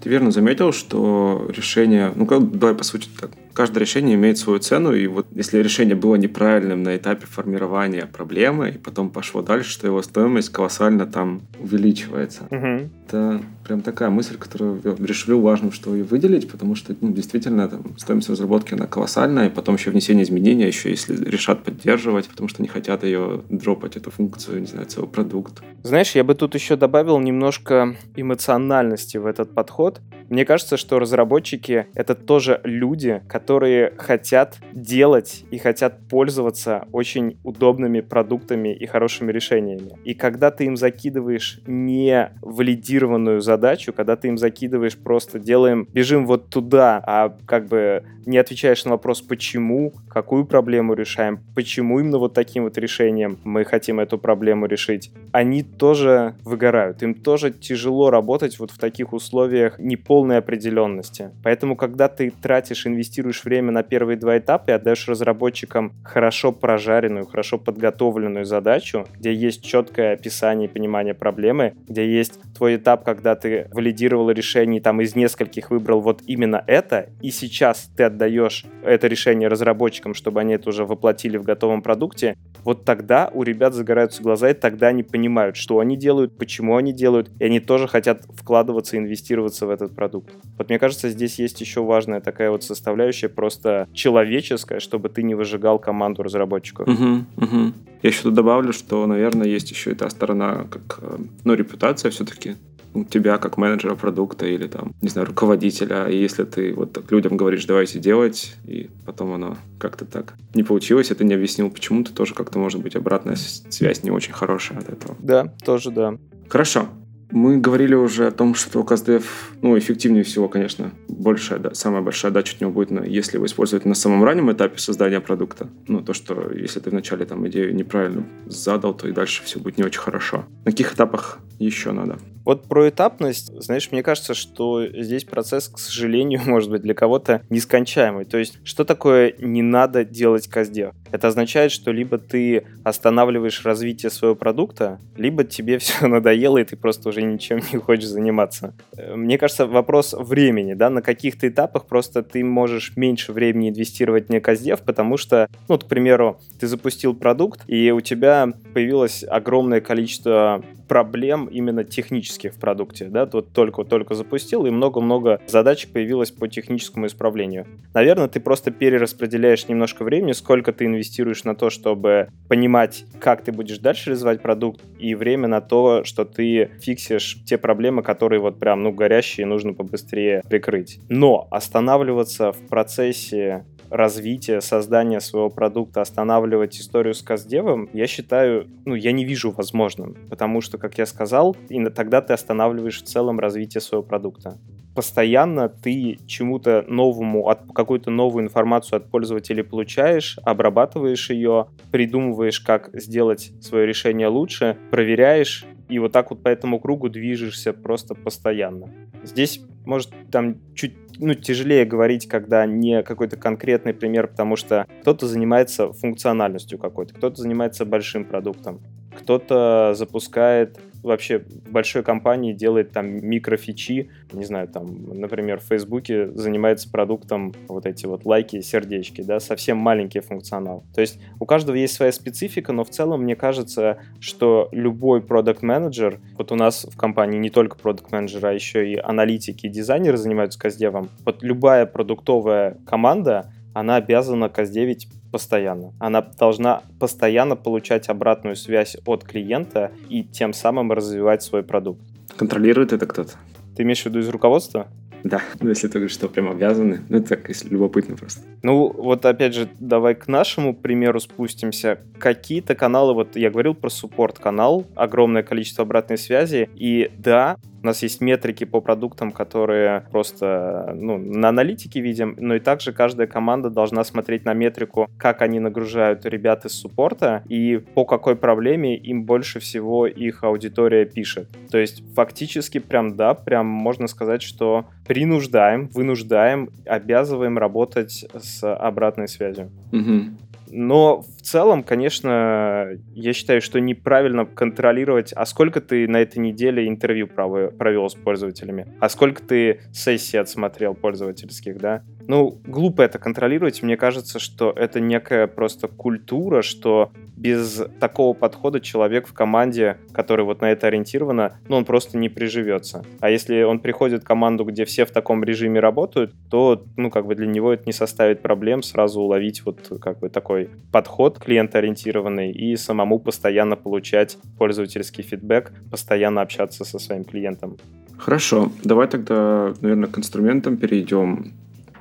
Ты верно заметил, что решение, ну, как, давай по сути так, каждое решение имеет свою цену, и вот если решение было неправильным на этапе формирования проблемы, и потом пошло дальше, то его стоимость колоссально там увеличивается. Угу. Это прям такая мысль, которую я решил важным, что ее выделить, потому что ну, действительно там, стоимость разработки она колоссальная, и потом еще внесение изменений, еще если решат поддерживать, потому что не хотят ее дропать, эту функцию, не знаю, целый продукт. Знаешь, я бы тут еще добавил немножко эмоциональности в этот подход. Мне кажется, что разработчики — это тоже люди, которые хотят делать и хотят пользоваться очень удобными продуктами и хорошими решениями. И когда ты им закидываешь не валидированную задачу, когда ты им закидываешь просто делаем, бежим вот туда, а как бы не отвечаешь на вопрос, почему, какую проблему решаем, почему именно вот таким вот решением мы хотим эту проблему решить, они тоже выгорают. Им тоже тяжело работать вот в таких условиях неполной определенности. Поэтому, когда ты тратишь, инвестируешь время на первые два этапа и отдаешь разработчикам хорошо прожаренную, хорошо подготовленную задачу, где есть четкое описание и понимание проблемы, где есть твой этап, когда ты валидировал решение, там из нескольких выбрал вот именно это, и сейчас ты отдаешь это решение разработчикам, чтобы они это уже воплотили в готовом продукте, вот тогда у ребят загораются глаза, и тогда они понимают, что они делают, почему они делают, и они тоже хотят вкладываться, инвестироваться в этот продукт. Вот мне кажется, здесь есть еще важная такая вот составляющая просто человеческая, чтобы ты не выжигал команду разработчиков. Угу, угу. Я еще тут добавлю, что, наверное, есть еще и та сторона, как, э, ну, репутация все-таки у тебя как менеджера продукта или там, не знаю, руководителя, и если ты вот так людям говоришь, давайте делать, и потом оно как-то так не получилось, это не объяснил почему, то тоже как-то может быть обратная связь не очень хорошая от этого. Да, тоже да. Хорошо. Мы говорили уже о том, что CastDev, ну, эффективнее всего, конечно, большая, да, самая большая отдача от него будет, если его использовать на самом раннем этапе создания продукта. Ну, то, что если ты вначале там идею неправильно задал, то и дальше все будет не очень хорошо. На каких этапах еще надо? Вот про этапность, знаешь, мне кажется, что здесь процесс, к сожалению, может быть для кого-то нескончаемый. То есть, что такое не надо делать каздев? Это означает, что либо ты останавливаешь развитие своего продукта, либо тебе все надоело, и ты просто уже ничем не хочешь заниматься. Э, мне кажется, вопрос времени, да, на каких-то этапах просто ты можешь меньше времени инвестировать в каздев, потому что, ну, к примеру, ты запустил продукт, и у тебя появилось огромное количество проблем именно технических в продукте, да, вот только-только запустил, и много-много задачек появилось по техническому исправлению. Наверное, ты просто перераспределяешь немножко времени, сколько ты инвестируешь на то, чтобы понимать, как ты будешь дальше развивать продукт, и время на то, что ты фиксишь те проблемы, которые вот прям, ну, горящие, нужно побыстрее прикрыть. Но останавливаться в процессе развития, создания своего продукта останавливать историю с каздевом, я считаю, ну, я не вижу возможным, потому что, как я сказал, и тогда ты останавливаешь в целом развитие своего продукта постоянно ты чему-то новому, от, какую-то новую информацию от пользователей получаешь, обрабатываешь ее, придумываешь, как сделать свое решение лучше, проверяешь, и вот так вот по этому кругу движешься просто постоянно. Здесь, может, там чуть ну, тяжелее говорить, когда не какой-то конкретный пример, потому что кто-то занимается функциональностью какой-то, кто-то занимается большим продуктом, кто-то запускает вообще большой компании делает там микрофичи, не знаю, там, например, в Фейсбуке занимается продуктом вот эти вот лайки, сердечки, да, совсем маленький функционал. То есть у каждого есть своя специфика, но в целом мне кажется, что любой продукт менеджер вот у нас в компании не только продукт менеджер а еще и аналитики, и дизайнеры занимаются каздевом, вот любая продуктовая команда, она обязана каздевить постоянно. Она должна постоянно получать обратную связь от клиента и тем самым развивать свой продукт. Контролирует это кто-то? Ты имеешь в виду из руководства? Да, ну если ты говоришь, что прям обязаны, ну это так, если любопытно просто. Ну вот опять же, давай к нашему примеру спустимся. Какие-то каналы, вот я говорил про суппорт-канал, огромное количество обратной связи, и да, у нас есть метрики по продуктам, которые просто ну, на аналитике видим, но и также каждая команда должна смотреть на метрику, как они нагружают ребят из суппорта и по какой проблеме им больше всего их аудитория пишет. То есть фактически прям да, прям можно сказать, что принуждаем, вынуждаем, обязываем работать с обратной связью. Угу. Но в целом, конечно, я считаю, что неправильно контролировать, а сколько ты на этой неделе интервью провел с пользователями, а сколько ты сессий отсмотрел пользовательских, да. Ну, глупо это контролировать. Мне кажется, что это некая просто культура, что без такого подхода человек в команде, который вот на это ориентировано, ну, он просто не приживется. А если он приходит в команду, где все в таком режиме работают, то, ну, как бы для него это не составит проблем сразу уловить вот как бы такой подход клиентоориентированный и самому постоянно получать пользовательский фидбэк, постоянно общаться со своим клиентом. Хорошо, давай тогда, наверное, к инструментам перейдем.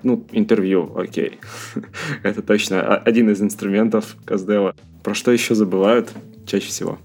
Ну, интервью, окей. Это точно один из инструментов Каздева. Про что еще забывают чаще всего?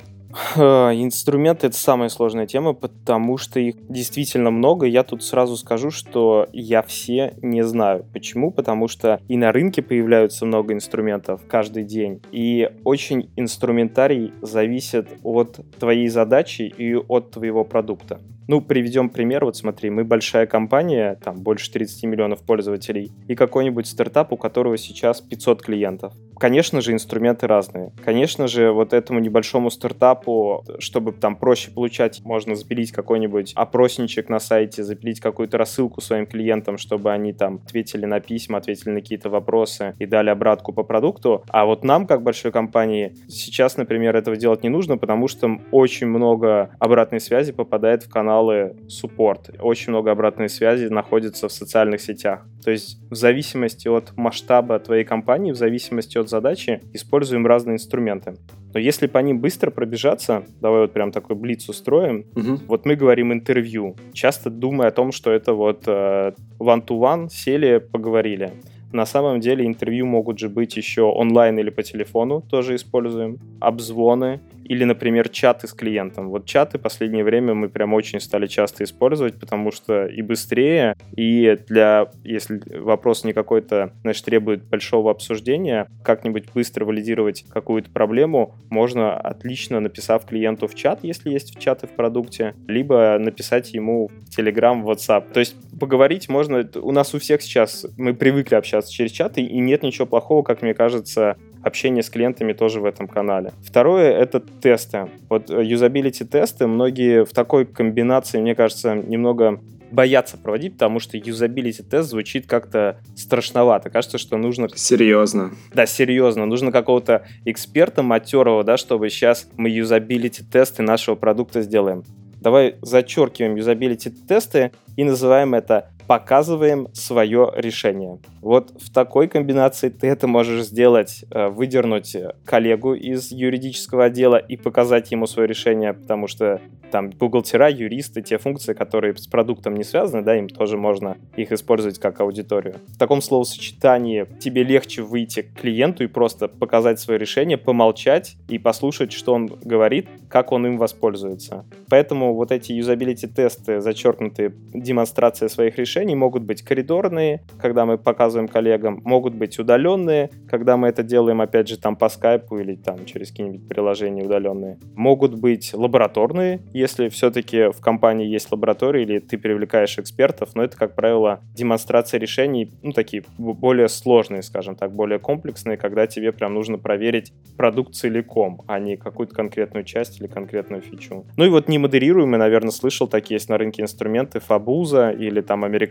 Инструменты — это самая сложная тема, потому что их действительно много. Я тут сразу скажу, что я все не знаю. Почему? Потому что и на рынке появляются много инструментов каждый день. И очень инструментарий зависит от твоей задачи и от твоего продукта. Ну, приведем пример. Вот смотри, мы большая компания, там больше 30 миллионов пользователей, и какой-нибудь стартап, у которого сейчас 500 клиентов. Конечно же, инструменты разные. Конечно же, вот этому небольшому стартапу, чтобы там проще получать, можно запилить какой-нибудь опросничек на сайте, запилить какую-то рассылку своим клиентам, чтобы они там ответили на письма, ответили на какие-то вопросы и дали обратку по продукту. А вот нам, как большой компании, сейчас, например, этого делать не нужно, потому что очень много обратной связи попадает в каналы суппорт. Очень много обратной связи находится в социальных сетях. То есть в зависимости от масштаба твоей компании, в зависимости от от задачи используем разные инструменты. Но если по ним быстро пробежаться, давай вот прям такой блиц устроим, угу. вот мы говорим интервью, часто думая о том, что это вот э, one-to-one, сели, поговорили. На самом деле интервью могут же быть еще онлайн или по телефону, тоже используем. Обзвоны, или, например, чаты с клиентом. Вот чаты в последнее время мы прям очень стали часто использовать, потому что и быстрее, и для, если вопрос не какой-то, значит, требует большого обсуждения, как-нибудь быстро валидировать какую-то проблему, можно отлично, написав клиенту в чат, если есть в чаты в продукте, либо написать ему в Telegram, в WhatsApp. То есть поговорить можно, у нас у всех сейчас, мы привыкли общаться через чаты, и нет ничего плохого, как мне кажется, общение с клиентами тоже в этом канале. Второе — это тесты. Вот э, юзабилити-тесты многие в такой комбинации, мне кажется, немного боятся проводить, потому что юзабилити тест звучит как-то страшновато. Кажется, что нужно... Серьезно. Да, серьезно. Нужно какого-то эксперта матерого, да, чтобы сейчас мы юзабилити тесты нашего продукта сделаем. Давай зачеркиваем юзабилити тесты и называем это показываем свое решение. Вот в такой комбинации ты это можешь сделать, э, выдернуть коллегу из юридического отдела и показать ему свое решение, потому что там бухгалтера, юристы, те функции, которые с продуктом не связаны, да, им тоже можно их использовать как аудиторию. В таком словосочетании тебе легче выйти к клиенту и просто показать свое решение, помолчать и послушать, что он говорит, как он им воспользуется. Поэтому вот эти юзабилити-тесты, зачеркнутые демонстрация своих решений, могут быть коридорные, когда мы показываем коллегам, могут быть удаленные, когда мы это делаем, опять же, там по скайпу или там через какие-нибудь приложения удаленные. Могут быть лабораторные, если все-таки в компании есть лаборатория или ты привлекаешь экспертов, но это, как правило, демонстрация решений, ну, такие более сложные, скажем так, более комплексные, когда тебе прям нужно проверить продукт целиком, а не какую-то конкретную часть или конкретную фичу. Ну и вот немодерируемый, наверное, слышал, такие есть на рынке инструменты Fabuza или там американские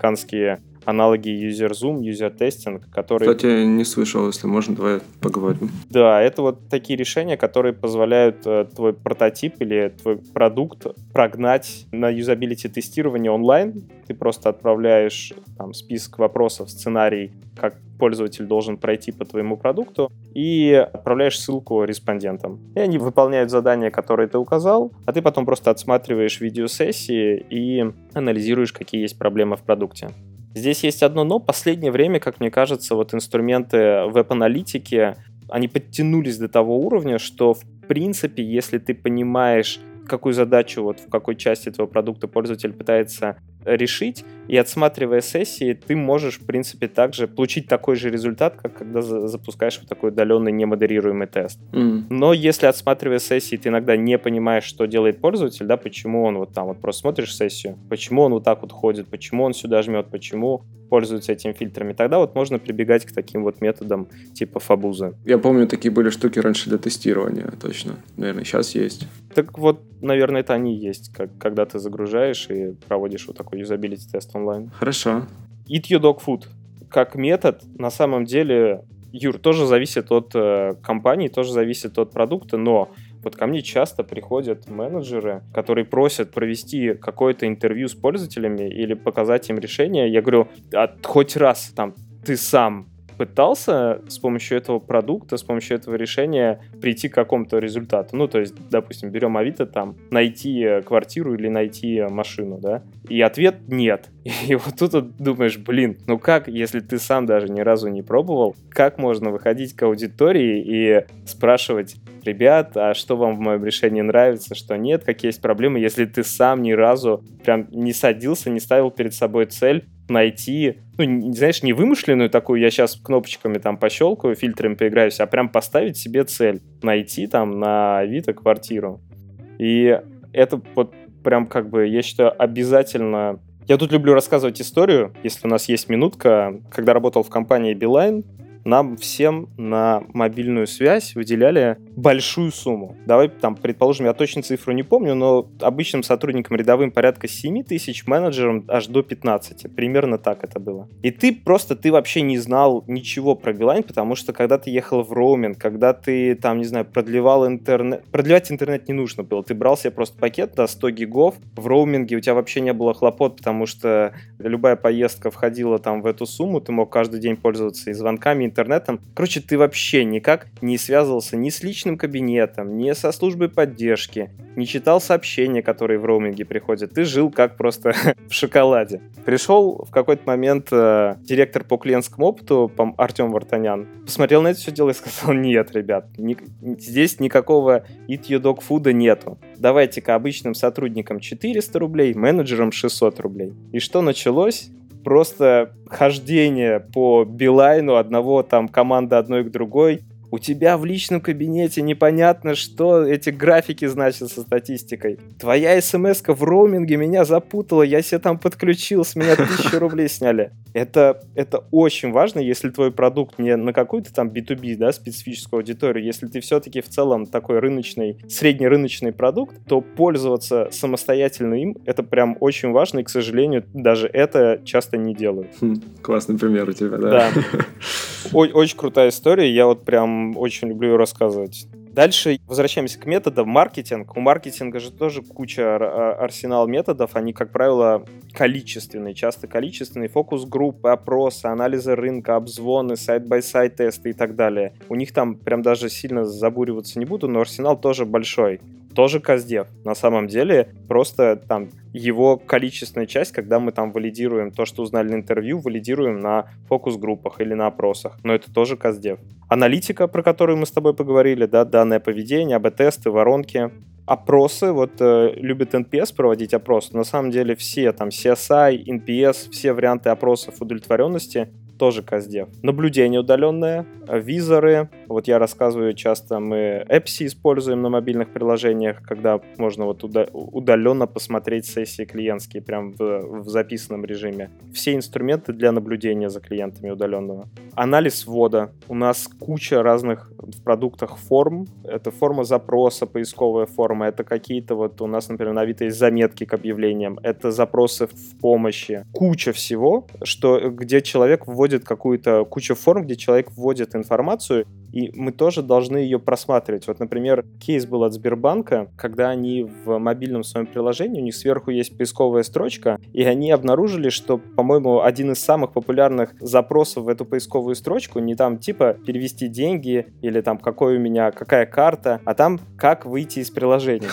аналоги User Zoom, User Testing, которые... Кстати, не слышал, если можно, давай поговорим. Да, это вот такие решения, которые позволяют э, твой прототип или твой продукт прогнать на юзабилити тестирование онлайн. Ты просто отправляешь там список вопросов, сценарий, как пользователь должен пройти по твоему продукту, и отправляешь ссылку респондентам. И они выполняют задания, которые ты указал, а ты потом просто отсматриваешь видеосессии и анализируешь, какие есть проблемы в продукте. Здесь есть одно но. Последнее время, как мне кажется, вот инструменты веб-аналитики, они подтянулись до того уровня, что в принципе, если ты понимаешь, какую задачу вот в какой части твоего продукта пользователь пытается решить, и отсматривая сессии, ты можешь, в принципе, также получить такой же результат, как когда запускаешь вот такой удаленный немодерируемый тест. Mm. Но если отсматривая сессии, ты иногда не понимаешь, что делает пользователь, да, почему он вот там вот просто смотришь сессию, почему он вот так вот ходит, почему он сюда жмет, почему пользуются этими фильтрами, тогда вот можно прибегать к таким вот методам типа фабуза. Я помню, такие были штуки раньше для тестирования, точно. Наверное, сейчас есть. Так вот, наверное, это они есть, как, когда ты загружаешь и проводишь вот такой юзабилити онлайн. Хорошо. Eat your dog food. Как метод, на самом деле, Юр, тоже зависит от э, компании, тоже зависит от продукта, но вот ко мне часто приходят менеджеры, которые просят провести какое-то интервью с пользователями или показать им решение. Я говорю, а хоть раз там ты сам пытался с помощью этого продукта, с помощью этого решения прийти к какому-то результату. Ну, то есть, допустим, берем Авито, там, найти квартиру или найти машину, да? И ответ нет. И вот тут вот думаешь, блин, ну как, если ты сам даже ни разу не пробовал, как можно выходить к аудитории и спрашивать, ребят, а что вам в моем решении нравится, что нет, какие есть проблемы, если ты сам ни разу прям не садился, не ставил перед собой цель найти, ну, знаешь, не вымышленную такую, я сейчас кнопочками там пощелкаю, фильтрами поиграюсь, а прям поставить себе цель, найти там на Авито квартиру. И это вот прям как бы, я считаю, обязательно... Я тут люблю рассказывать историю, если у нас есть минутка. Когда работал в компании Beeline, нам всем на мобильную связь выделяли большую сумму. Давай там, предположим, я точно цифру не помню, но обычным сотрудникам рядовым порядка 7 тысяч, менеджерам аж до 15. Примерно так это было. И ты просто, ты вообще не знал ничего про Билайн, потому что когда ты ехал в роуминг, когда ты там, не знаю, продлевал интернет, продлевать интернет не нужно было. Ты брал себе просто пакет до 100 гигов, в роуминге у тебя вообще не было хлопот, потому что любая поездка входила там в эту сумму, ты мог каждый день пользоваться и звонками, интернетом. Короче, ты вообще никак не связывался ни с личным кабинетом, ни со службой поддержки, не читал сообщения, которые в роуминге приходят. Ты жил как просто в шоколаде. Пришел в какой-то момент э, директор по клиентскому опыту, Артем Вартанян, посмотрел на это все дело и сказал, нет, ребят, ни, здесь никакого eat your dog фуда нету. Давайте-ка обычным сотрудникам 400 рублей, менеджерам 600 рублей. И что началось? Просто хождение по Билайну одного там команды одной к другой, у тебя в личном кабинете непонятно, что эти графики значат со статистикой. Твоя смс в роуминге меня запутала, я себе там подключил, с меня тысячу рублей сняли. Это, это очень важно, если твой продукт не на какую-то там B2B, да, специфическую аудиторию, если ты все-таки в целом такой рыночный, среднерыночный продукт, то пользоваться самостоятельно им, это прям очень важно, и, к сожалению, даже это часто не делают. Хм, классный пример у тебя, да? Да. Очень крутая история, я вот прям очень люблю рассказывать. Дальше возвращаемся к методам. Маркетинг. У маркетинга же тоже куча арсенал методов. Они, как правило, количественные, часто количественные. Фокус-группы, опросы, анализы рынка, обзвоны, side-by-side тесты и так далее. У них там прям даже сильно забуриваться не буду, но арсенал тоже большой тоже custdev. На самом деле, просто там его количественная часть, когда мы там валидируем то, что узнали на интервью, валидируем на фокус-группах или на опросах. Но это тоже custdev. Аналитика, про которую мы с тобой поговорили, да, данное поведение, АБ-тесты, воронки, опросы, вот э, любит NPS проводить опросы. На самом деле все там CSI, NPS, все варианты опросов удовлетворенности тоже Каздев. Наблюдение удаленное, визоры. Вот я рассказываю часто, мы Эпси используем на мобильных приложениях, когда можно вот удаленно посмотреть сессии клиентские прям в, в записанном режиме. Все инструменты для наблюдения за клиентами удаленного. Анализ ввода. У нас куча разных в продуктах форм. Это форма запроса, поисковая форма. Это какие-то вот у нас, например, на Авито есть заметки к объявлениям. Это запросы в помощи. Куча всего, что, где человек вводит какую-то кучу форм, где человек вводит информацию, и мы тоже должны ее просматривать. Вот, например, кейс был от Сбербанка, когда они в мобильном своем приложении, у них сверху есть поисковая строчка, и они обнаружили, что, по-моему, один из самых популярных запросов в эту поисковую строчку не там типа перевести деньги или там какой у меня, какая карта, а там как выйти из приложения.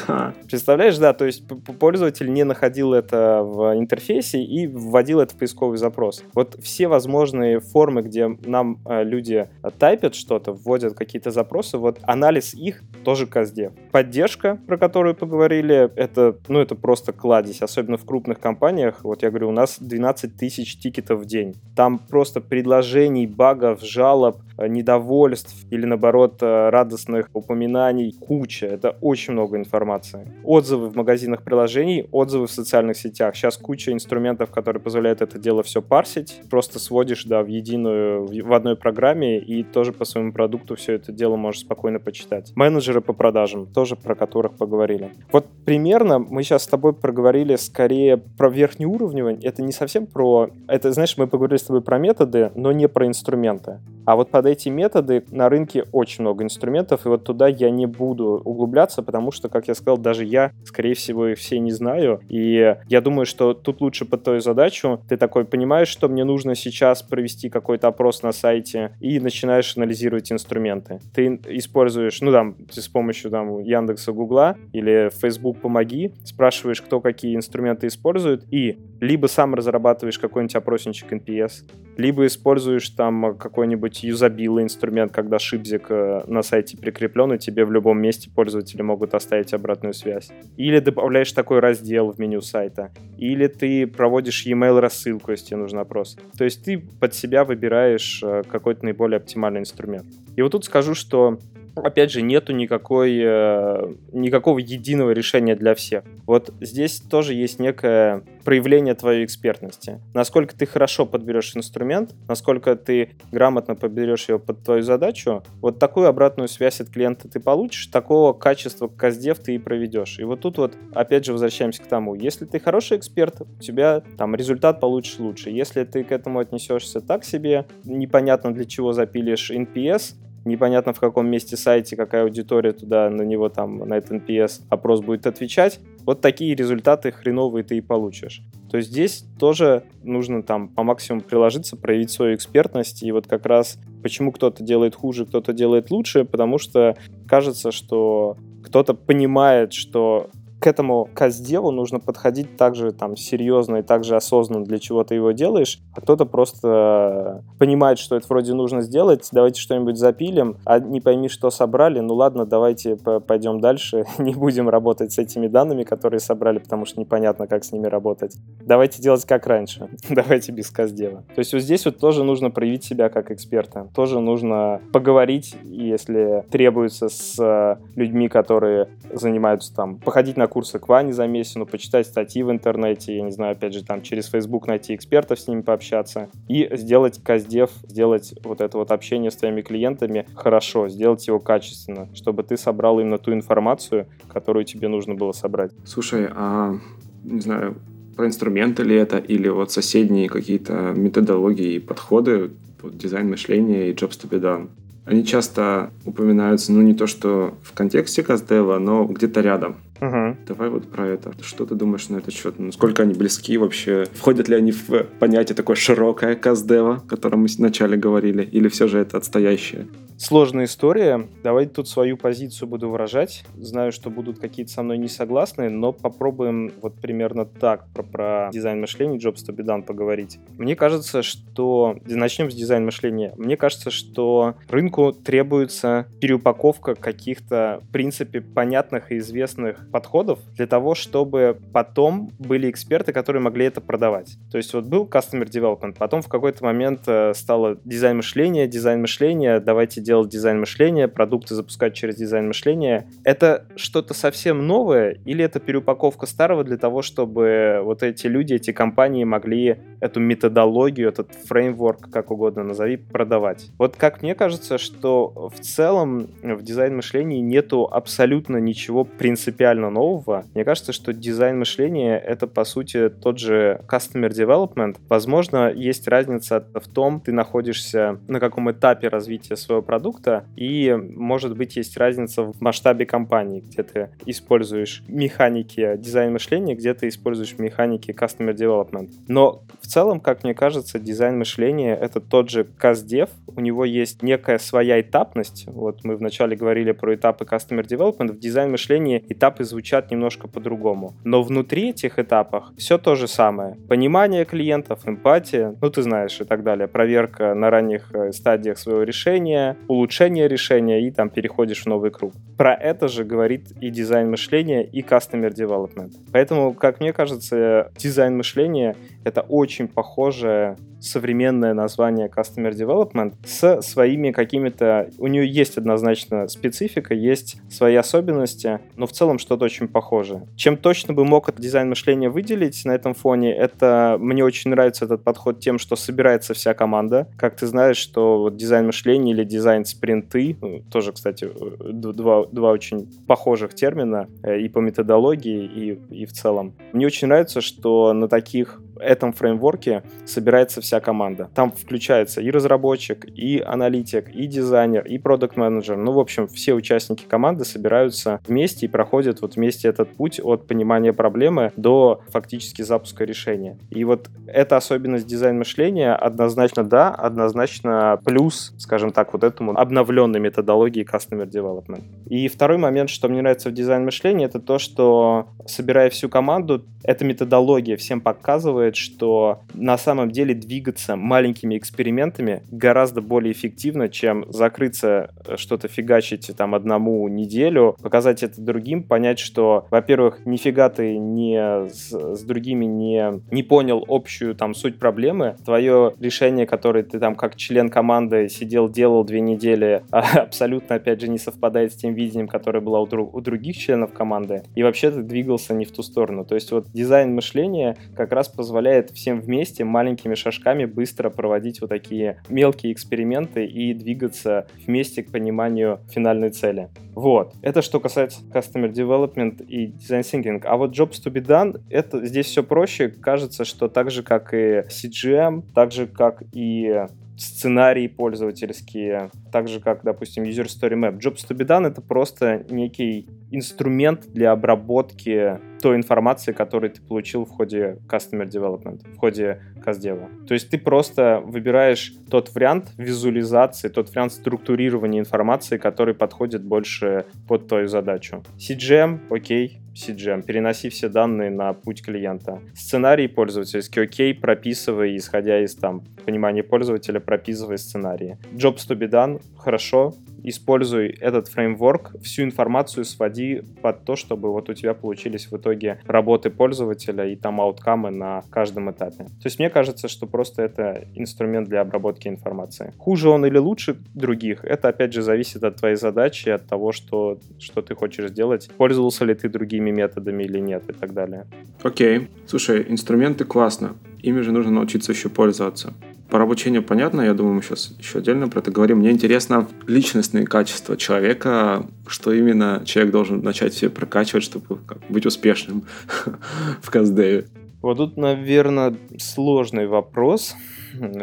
Представляешь, да, то есть пользователь не находил это в интерфейсе и вводил это в поисковый запрос. Вот все возможные формы, где нам э, люди тайпят что-то, вводят какие-то запросы, вот анализ их тоже казде. Поддержка, про которую поговорили, это, ну, это просто кладезь, особенно в крупных компаниях. Вот я говорю, у нас 12 тысяч тикетов в день. Там просто предложений, багов, жалоб, недовольств или, наоборот, э, радостных упоминаний куча. Это очень много информации. Отзывы в магазинах приложений, отзывы в социальных сетях. Сейчас куча инструментов, которые позволяют это дело все парсить. Просто сводишь, да, в единую, в одной программе и тоже по своему продукту все это дело можешь спокойно почитать. Менеджеры по продажам, тоже про которых поговорили. Вот примерно мы сейчас с тобой проговорили скорее про верхнеуровневый. Это не совсем про... Это, знаешь, мы поговорили с тобой про методы, но не про инструменты. А вот под эти методы на рынке очень много инструментов, и вот туда я не буду углубляться, потому что, как я сказал, даже я, скорее всего, их все не знаю. И я думаю, что тут лучше под твою задачу ты такой понимаешь, что мне нужно сейчас провести какой-то опрос на сайте, и начинаешь анализировать инструменты. Ты используешь, ну там, с помощью там Яндекса, Гугла или Facebook помоги, спрашиваешь, кто какие инструменты использует, и либо сам разрабатываешь какой-нибудь опросничек NPS, либо используешь там какой-нибудь юзабилый инструмент, когда шипзик э, на сайте прикреплен, и тебе в любом месте пользователи могут оставить обратную связь. Или добавляешь такой раздел в меню сайта, или ты проводишь e-mail рассылку, если тебе нужен опрос. То есть ты под себя выбираешь э, какой-то наиболее оптимальный инструмент. И вот тут скажу, что опять же, нету никакой, э, никакого единого решения для всех. Вот здесь тоже есть некое проявление твоей экспертности. Насколько ты хорошо подберешь инструмент, насколько ты грамотно подберешь его под твою задачу, вот такую обратную связь от клиента ты получишь, такого качества каздев ты и проведешь. И вот тут вот, опять же, возвращаемся к тому, если ты хороший эксперт, у тебя там результат получишь лучше. Если ты к этому отнесешься так себе, непонятно для чего запилишь NPS, непонятно в каком месте сайте, какая аудитория туда на него там, на этот NPS опрос будет отвечать, вот такие результаты хреновые ты и получишь. То есть здесь тоже нужно там по максимуму приложиться, проявить свою экспертность. И вот как раз почему кто-то делает хуже, кто-то делает лучше, потому что кажется, что кто-то понимает, что к этому каздеву нужно подходить также там серьезно и также осознанно, для чего ты его делаешь, а кто-то просто понимает, что это вроде нужно сделать, давайте что-нибудь запилим, а не пойми, что собрали, ну ладно, давайте пойдем дальше, не будем работать с этими данными, которые собрали, потому что непонятно, как с ними работать. Давайте делать как раньше, давайте без каздева. То есть вот здесь вот тоже нужно проявить себя как эксперта, тоже нужно поговорить, если требуется с людьми, которые занимаются там, походить на курсы к Ване Замесину, почитать статьи в интернете, я не знаю, опять же, там через Facebook найти экспертов, с ними пообщаться и сделать каздев, сделать вот это вот общение с твоими клиентами хорошо, сделать его качественно, чтобы ты собрал именно ту информацию, которую тебе нужно было собрать. Слушай, а, не знаю, про инструменты ли это, или вот соседние какие-то методологии и подходы, вот дизайн мышления и jobs to be done. Они часто упоминаются, ну, не то что в контексте каздева, но где-то рядом. Угу. Давай вот про это. Что ты думаешь на этот счет? Насколько они близки вообще? Входят ли они в понятие такое широкое каздева, о котором мы вначале говорили, или все же это отстоящее? Сложная история. Давай тут свою позицию буду выражать. Знаю, что будут какие-то со мной не согласны, но попробуем вот примерно так про, про дизайн мышления Jobs to be done поговорить. Мне кажется, что... Начнем с дизайн мышления. Мне кажется, что рынку требуется переупаковка каких-то, в принципе, понятных и известных подходов для того, чтобы потом были эксперты, которые могли это продавать. То есть вот был customer development, потом в какой-то момент э, стало дизайн мышления, дизайн мышления, давайте делать дизайн мышления, продукты запускать через дизайн мышления. Это что-то совсем новое или это переупаковка старого для того, чтобы вот эти люди, эти компании могли эту методологию, этот фреймворк, как угодно назови, продавать? Вот как мне кажется, что в целом в дизайн мышлении нету абсолютно ничего принципиально нового. Мне кажется, что дизайн мышления — это, по сути, тот же customer development. Возможно, есть разница в том, ты находишься на каком этапе развития своего продукта, и, может быть, есть разница в масштабе компании, где ты используешь механики дизайн мышления, где ты используешь механики customer development. Но в целом, как мне кажется, дизайн мышления — это тот же custdev, у него есть некая своя этапность. Вот мы вначале говорили про этапы customer development, в дизайн мышления этапы звучат немножко по-другому. Но внутри этих этапов все то же самое. Понимание клиентов, эмпатия, ну ты знаешь и так далее, проверка на ранних э, стадиях своего решения, улучшение решения и там переходишь в новый круг. Про это же говорит и дизайн мышления, и customer development. Поэтому, как мне кажется, дизайн мышления — это очень похожее современное название Customer Development с своими какими-то... У нее есть однозначно специфика, есть свои особенности, но в целом что-то очень похоже. Чем точно бы мог дизайн мышления выделить на этом фоне, это... Мне очень нравится этот подход тем, что собирается вся команда. Как ты знаешь, что вот дизайн мышления или дизайн спринты, ну, тоже, кстати, два, два очень похожих термина э, и по методологии, и, и в целом. Мне очень нравится, что на таких этом фреймворке собирается вся команда. Там включается и разработчик, и аналитик, и дизайнер, и продукт менеджер Ну, в общем, все участники команды собираются вместе и проходят вот вместе этот путь от понимания проблемы до фактически запуска решения. И вот эта особенность дизайн мышления однозначно да, однозначно плюс, скажем так, вот этому обновленной методологии Customer Development. И второй момент, что мне нравится в дизайн мышлении, это то, что собирая всю команду, эта методология всем показывает, показывает, что на самом деле двигаться маленькими экспериментами гораздо более эффективно, чем закрыться, э, что-то фигачить там одному неделю, показать это другим, понять, что, во-первых, нифига ты не с, с другими не, не понял общую там суть проблемы, твое решение, которое ты там как член команды сидел, делал две недели, абсолютно, опять же, не совпадает с тем видением, которое было у, друг, у других членов команды, и вообще ты двигался не в ту сторону. То есть вот дизайн мышления как раз позволяет позволяет всем вместе маленькими шажками быстро проводить вот такие мелкие эксперименты и двигаться вместе к пониманию финальной цели. Вот. Это что касается Customer Development и Design Thinking. А вот Jobs to be done, это здесь все проще. Кажется, что так же, как и CGM, так же, как и сценарии пользовательские, так же, как, допустим, User Story Map. Jobs to be done — это просто некий инструмент для обработки той информации, которую ты получил в ходе Customer Development, в ходе каздева. То есть ты просто выбираешь тот вариант визуализации, тот вариант структурирования информации, который подходит больше под твою задачу. CGM, окей, CGM, переноси все данные на путь клиента. Сценарий пользовательский, окей, прописывай, исходя из там понимания пользователя, прописывай сценарии. Jobs to be done, хорошо, используй этот фреймворк, всю информацию своди под то, чтобы вот у тебя получились в итоге работы пользователя и там ауткамы на каждом этапе. То есть мне кажется, что просто это инструмент для обработки информации. Хуже он или лучше других, это опять же зависит от твоей задачи, от того, что, что ты хочешь сделать, пользовался ли ты другими методами или нет и так далее. Окей. Okay. Слушай, инструменты классно. Ими же нужно научиться еще пользоваться. Про обучение понятно, я думаю, мы сейчас еще отдельно про это говорим. Мне интересно личностные качества человека, что именно человек должен начать все прокачивать, чтобы быть успешным в Каздеве. Вот тут, наверное, сложный вопрос,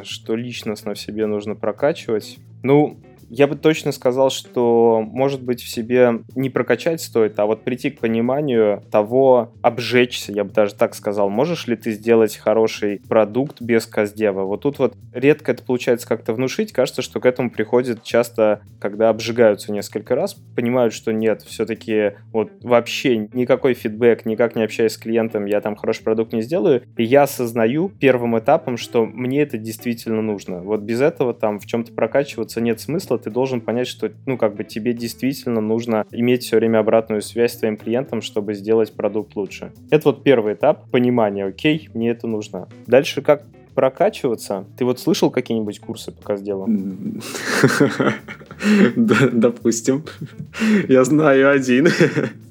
что личностно в себе нужно прокачивать. Ну, я бы точно сказал, что, может быть, в себе не прокачать стоит, а вот прийти к пониманию того, обжечься, я бы даже так сказал. Можешь ли ты сделать хороший продукт без каздева? Вот тут вот редко это получается как-то внушить. Кажется, что к этому приходит часто, когда обжигаются несколько раз, понимают, что нет, все-таки вот вообще никакой фидбэк, никак не общаясь с клиентом, я там хороший продукт не сделаю. И я осознаю первым этапом, что мне это действительно нужно. Вот без этого там в чем-то прокачиваться нет смысла, ты должен понять, что, ну, как бы тебе действительно нужно иметь все время обратную связь с твоим клиентом, чтобы сделать продукт лучше. Это вот первый этап понимания, окей, мне это нужно. Дальше как прокачиваться. Ты вот слышал какие-нибудь курсы по казделу? Допустим. Я знаю один.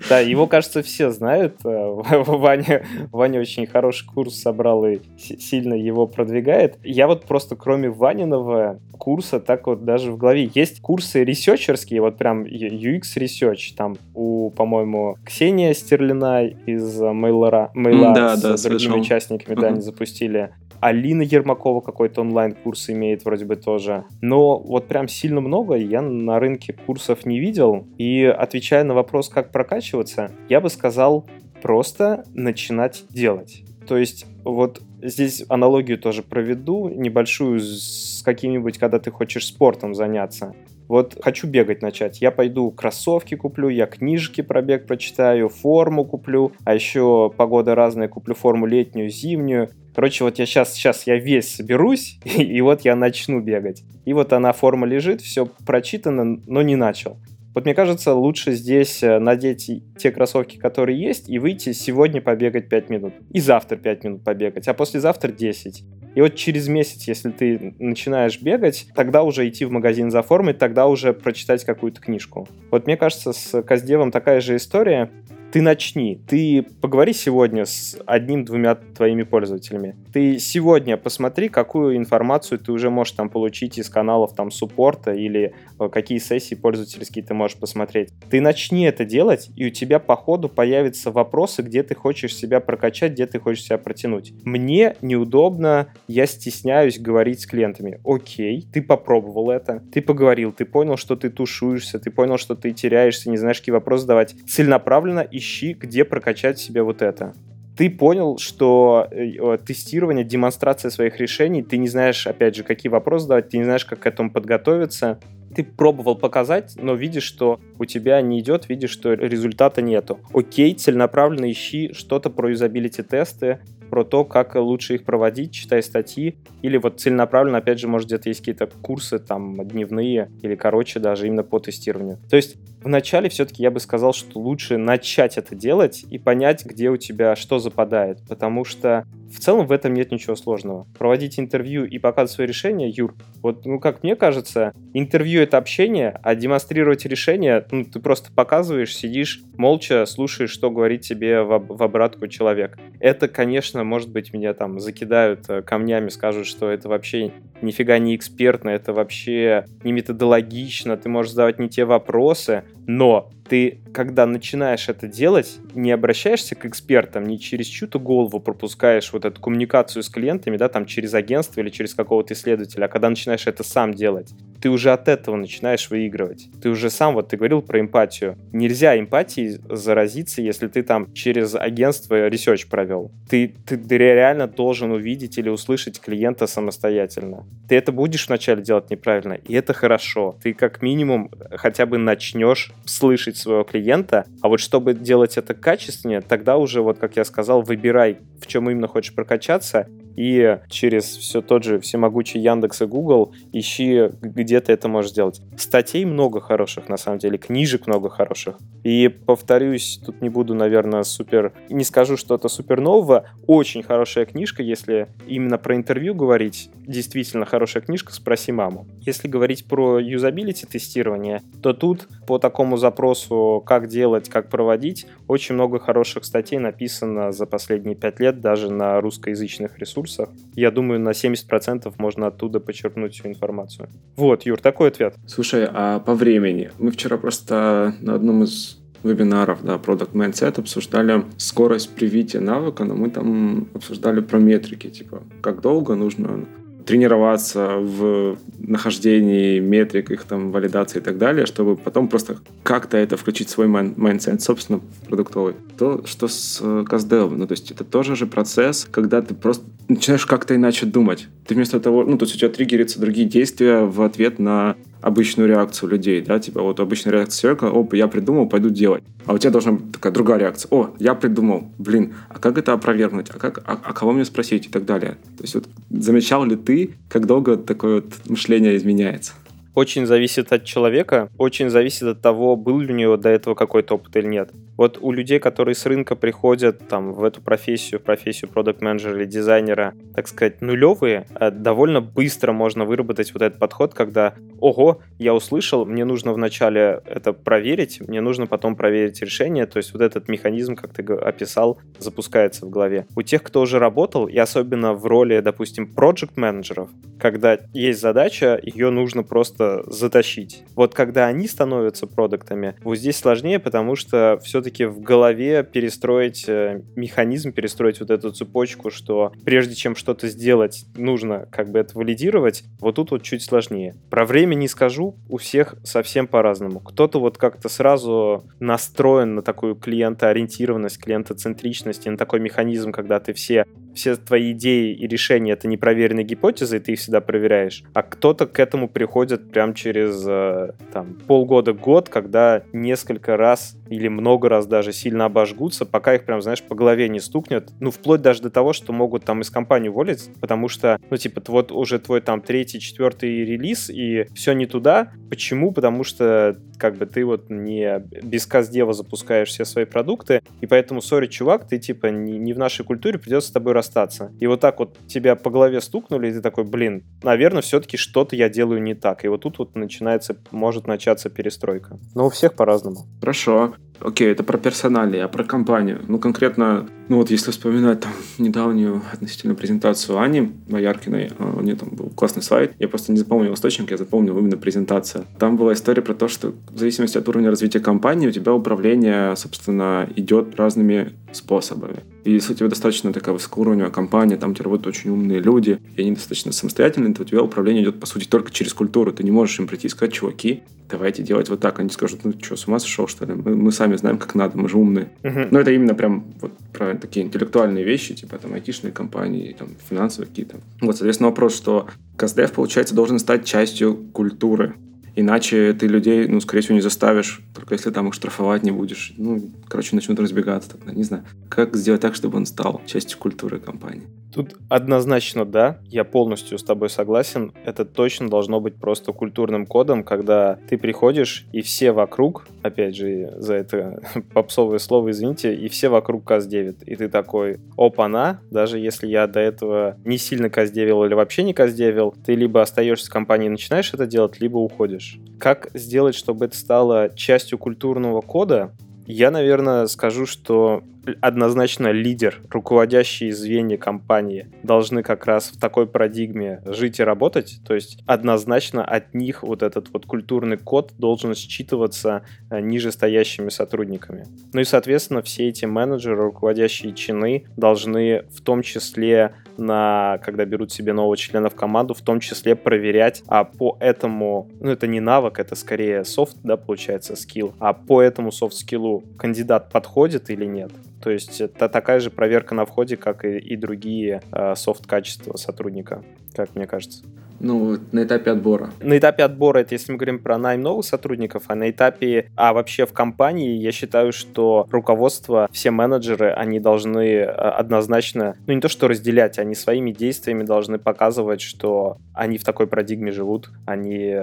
Да, его, кажется, все знают. Э, Ваня, Ваня очень хороший курс собрал и сильно его продвигает. Я вот просто кроме Ваниного курса так вот даже в голове есть курсы ресерчерские, вот прям UX Research, там у, по-моему, Ксения Стерлина из Мейлора, Мейла да, с да, другими слышал. участниками, да, они запустили. Алина Ермакова какой-то онлайн-курс имеет вроде бы тоже. Но вот прям сильно много я на рынке курсов не видел. И отвечая на вопрос, как прокачиваться, я бы сказал просто начинать делать. То есть вот здесь аналогию тоже проведу, небольшую с каким-нибудь, когда ты хочешь спортом заняться. Вот хочу бегать начать. Я пойду кроссовки куплю, я книжки про бег прочитаю, форму куплю, а еще погода разная, куплю форму летнюю, зимнюю. Короче, вот я сейчас, сейчас я весь соберусь, и, и вот я начну бегать. И вот она, форма лежит, все прочитано, но не начал. Вот мне кажется, лучше здесь э, надеть те кроссовки, которые есть, и выйти сегодня побегать 5 минут. И завтра 5 минут побегать, а послезавтра 10. И вот через месяц, если ты начинаешь бегать, тогда уже идти в магазин за формой, тогда уже прочитать какую-то книжку. Вот мне кажется, с Каздевом такая же история ты начни, ты поговори сегодня с одним-двумя твоими пользователями. Ты сегодня посмотри, какую информацию ты уже можешь там получить из каналов там суппорта или э, какие сессии пользовательские ты можешь посмотреть. Ты начни это делать, и у тебя по ходу появятся вопросы, где ты хочешь себя прокачать, где ты хочешь себя протянуть. Мне неудобно, я стесняюсь говорить с клиентами. Окей, ты попробовал это, ты поговорил, ты понял, что ты тушуешься, ты понял, что ты теряешься, не знаешь, какие вопросы задавать. Целенаправленно ищи, где прокачать себе вот это. Ты понял, что э, тестирование, демонстрация своих решений, ты не знаешь, опять же, какие вопросы задавать, ты не знаешь, как к этому подготовиться. Ты пробовал показать, но видишь, что у тебя не идет, видишь, что результата нету. Окей, целенаправленно ищи что-то про юзабилити тесты, про то, как лучше их проводить, читай статьи, или вот целенаправленно, опять же, может, где-то есть какие-то курсы там дневные или короче даже именно по тестированию. То есть вначале все-таки я бы сказал, что лучше начать это делать и понять, где у тебя что западает, потому что в целом в этом нет ничего сложного. Проводить интервью и показывать свои решения, Юр, вот, ну, как мне кажется, интервью — это общение, а демонстрировать решение, ну, ты просто показываешь, сидишь, молча слушаешь, что говорит тебе в, в обратку человек. Это, конечно, может быть, меня там закидают э, камнями, скажут, что это вообще нифига не экспертно, это вообще не методологично, ты можешь задавать не те вопросы, но ты, когда начинаешь это делать, не обращаешься к экспертам, не через чью-то голову пропускаешь вот эту коммуникацию с клиентами, да, там через агентство или через какого-то исследователя, а когда начинаешь это сам делать, ты уже от этого начинаешь выигрывать. Ты уже сам, вот ты говорил про эмпатию. Нельзя эмпатией заразиться, если ты там через агентство research провел. Ты, ты реально должен увидеть или услышать клиента самостоятельно. Ты это будешь вначале делать неправильно, и это хорошо. Ты как минимум хотя бы начнешь слышать своего клиента, а вот чтобы делать это качественнее, тогда уже, вот как я сказал, выбирай, в чем именно хочешь прокачаться, и через все тот же всемогучий Яндекс и Google ищи, где ты это можешь сделать. Статей много хороших, на самом деле, книжек много хороших. И повторюсь, тут не буду, наверное, супер... Не скажу что-то супер нового. Очень хорошая книжка, если именно про интервью говорить. Действительно хорошая книжка «Спроси маму». Если говорить про юзабилити тестирование, то тут по такому запросу «как делать, как проводить» очень много хороших статей написано за последние пять лет даже на русскоязычных ресурсах ресурсах. Я думаю, на 70% можно оттуда почерпнуть всю информацию. Вот, Юр, такой ответ. Слушай, а по времени? Мы вчера просто на одном из вебинаров, да, Product Mindset обсуждали скорость привития навыка, но мы там обсуждали про метрики, типа, как долго нужно тренироваться в нахождении метрик, их там валидации и так далее, чтобы потом просто как-то это включить в свой mindset, собственно, продуктовый. То, что с custdev, ну, то есть это тоже же процесс, когда ты просто начинаешь как-то иначе думать. Ты вместо того, ну, то есть у тебя триггерятся другие действия в ответ на обычную реакцию людей, да, типа вот обычная реакция человека, оп, я придумал, пойду делать. А у тебя должна быть такая другая реакция. О, я придумал, блин, а как это опровергнуть, а, как, а, а кого мне спросить и так далее. То есть вот замечал ли ты, как долго такое вот мышление изменяется? Очень зависит от человека, очень зависит от того, был ли у него до этого какой-то опыт или нет. Вот у людей, которые с рынка приходят там, в эту профессию, профессию продукт менеджера или дизайнера, так сказать, нулевые, э, довольно быстро можно выработать вот этот подход, когда, ого, я услышал, мне нужно вначале это проверить, мне нужно потом проверить решение, то есть вот этот механизм, как ты описал, запускается в голове. У тех, кто уже работал, и особенно в роли, допустим, проект менеджеров когда есть задача, ее нужно просто затащить. Вот когда они становятся продуктами, вот здесь сложнее, потому что все-таки в голове перестроить э, механизм, перестроить вот эту цепочку, что прежде чем что-то сделать, нужно как бы это валидировать, вот тут вот чуть сложнее. Про время не скажу, у всех совсем по-разному. Кто-то вот как-то сразу настроен на такую клиентоориентированность, клиентоцентричность, и на такой механизм, когда ты все все твои идеи и решения это непроверенные гипотезы, и ты их всегда проверяешь. А кто-то к этому приходит прям через э, там, полгода-год, когда несколько раз или много раз даже сильно обожгутся, пока их прям, знаешь, по голове не стукнет. Ну, вплоть даже до того, что могут там из компании уволить, потому что, ну, типа, вот уже твой там третий, четвертый релиз, и все не туда. Почему? Потому что как бы ты вот не без каздева запускаешь все свои продукты, и поэтому, сори, чувак, ты типа не, не в нашей культуре, придется с тобой расстаться. И вот так вот тебя по голове стукнули, и ты такой, блин, наверное, все-таки что-то я делаю не так. И вот тут вот начинается, может начаться перестройка. Но у всех по-разному. Хорошо. Окей, это про персонали, а про компанию. Ну, конкретно, ну вот если вспоминать там недавнюю относительно презентацию Ани Бояркиной, а, у нее там был классный сайт, я просто не запомнил источник, я запомнил именно презентацию. Там была история про то, что в зависимости от уровня развития компании у тебя управление, собственно, идет разными способами. И если у тебя достаточно такая высокоуровневая компания, там тебе работают очень умные люди, и они достаточно самостоятельные, то у тебя управление идет, по сути, только через культуру. Ты не можешь им прийти и сказать, чуваки, давайте делать вот так. Они скажут, ну что, с ума сошел, что ли? Мы, мы сами знаем, как надо, мы же умные. Uh-huh. Но это именно прям вот про такие интеллектуальные вещи, типа там айтишные компании, там финансовые какие-то. Вот, соответственно, вопрос, что КСДФ, получается, должен стать частью культуры. Иначе ты людей, ну, скорее всего, не заставишь, только если там их штрафовать не будешь. Ну, короче, начнут разбегаться тогда. Не знаю, как сделать так, чтобы он стал частью культуры компании. Тут однозначно да, я полностью с тобой согласен. Это точно должно быть просто культурным кодом, когда ты приходишь, и все вокруг, опять же, за это попсовое слово, извините, и все вокруг каздевит. И ты такой, опа-на, даже если я до этого не сильно каздевил или вообще не каздевил, ты либо остаешься в компании и начинаешь это делать, либо уходишь. Как сделать, чтобы это стало частью культурного кода? Я, наверное, скажу, что однозначно лидер, руководящие звенья компании должны как раз в такой парадигме жить и работать. То есть однозначно от них вот этот вот культурный код должен считываться э, ниже стоящими сотрудниками. Ну и, соответственно, все эти менеджеры, руководящие чины должны в том числе на, когда берут себе нового члена в команду, в том числе проверять, а по этому, ну это не навык, это скорее софт, да, получается, скилл, а по этому софт-скиллу кандидат подходит или нет. То есть это такая же проверка на входе, как и, и другие э, софт-качества сотрудника, как мне кажется. Ну, на этапе отбора. На этапе отбора, это если мы говорим про найм новых сотрудников, а на этапе, а вообще в компании, я считаю, что руководство, все менеджеры, они должны э, однозначно, ну не то что разделять, они своими действиями должны показывать, что они в такой парадигме живут, они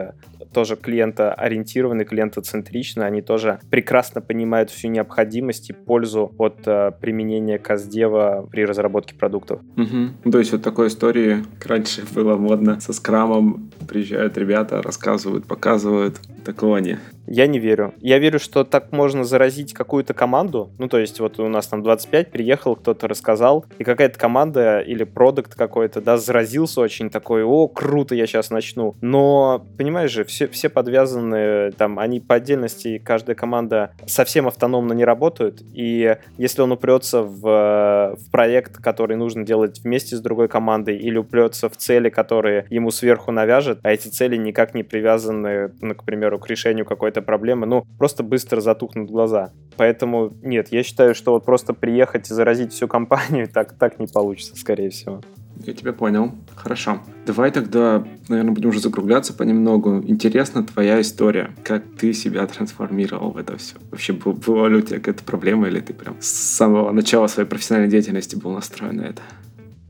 тоже клиентоориентированы, клиентоцентричны, они тоже прекрасно понимают всю необходимость и пользу от э, применения Каздева при разработке продуктов. Угу. То есть вот такой истории раньше было модно со скрамом приезжают ребята, рассказывают, показывают. Такого нет. Я не верю. Я верю, что так можно заразить какую-то команду. Ну, то есть, вот у нас там 25, приехал, кто-то рассказал, и какая-то команда или продукт какой-то, да, заразился очень такой, о, круто, я сейчас начну. Но, понимаешь же, все, все подвязаны, там, они по отдельности, каждая команда совсем автономно не работают, и если он упрется в, в проект, который нужно делать вместе с другой командой, или упрется в цели, которые ему сверху навяжет, а эти цели никак не привязаны, ну, к примеру, к решению какой-то проблемы, ну, просто быстро затухнут глаза. Поэтому нет, я считаю, что вот просто приехать и заразить всю компанию так, так не получится, скорее всего. Я тебя понял. Хорошо. Давай тогда, наверное, будем уже закругляться понемногу. Интересна твоя история. Как ты себя трансформировал в это все? Вообще, была ли у тебя какая-то проблема, или ты прям с самого начала своей профессиональной деятельности был настроен на это?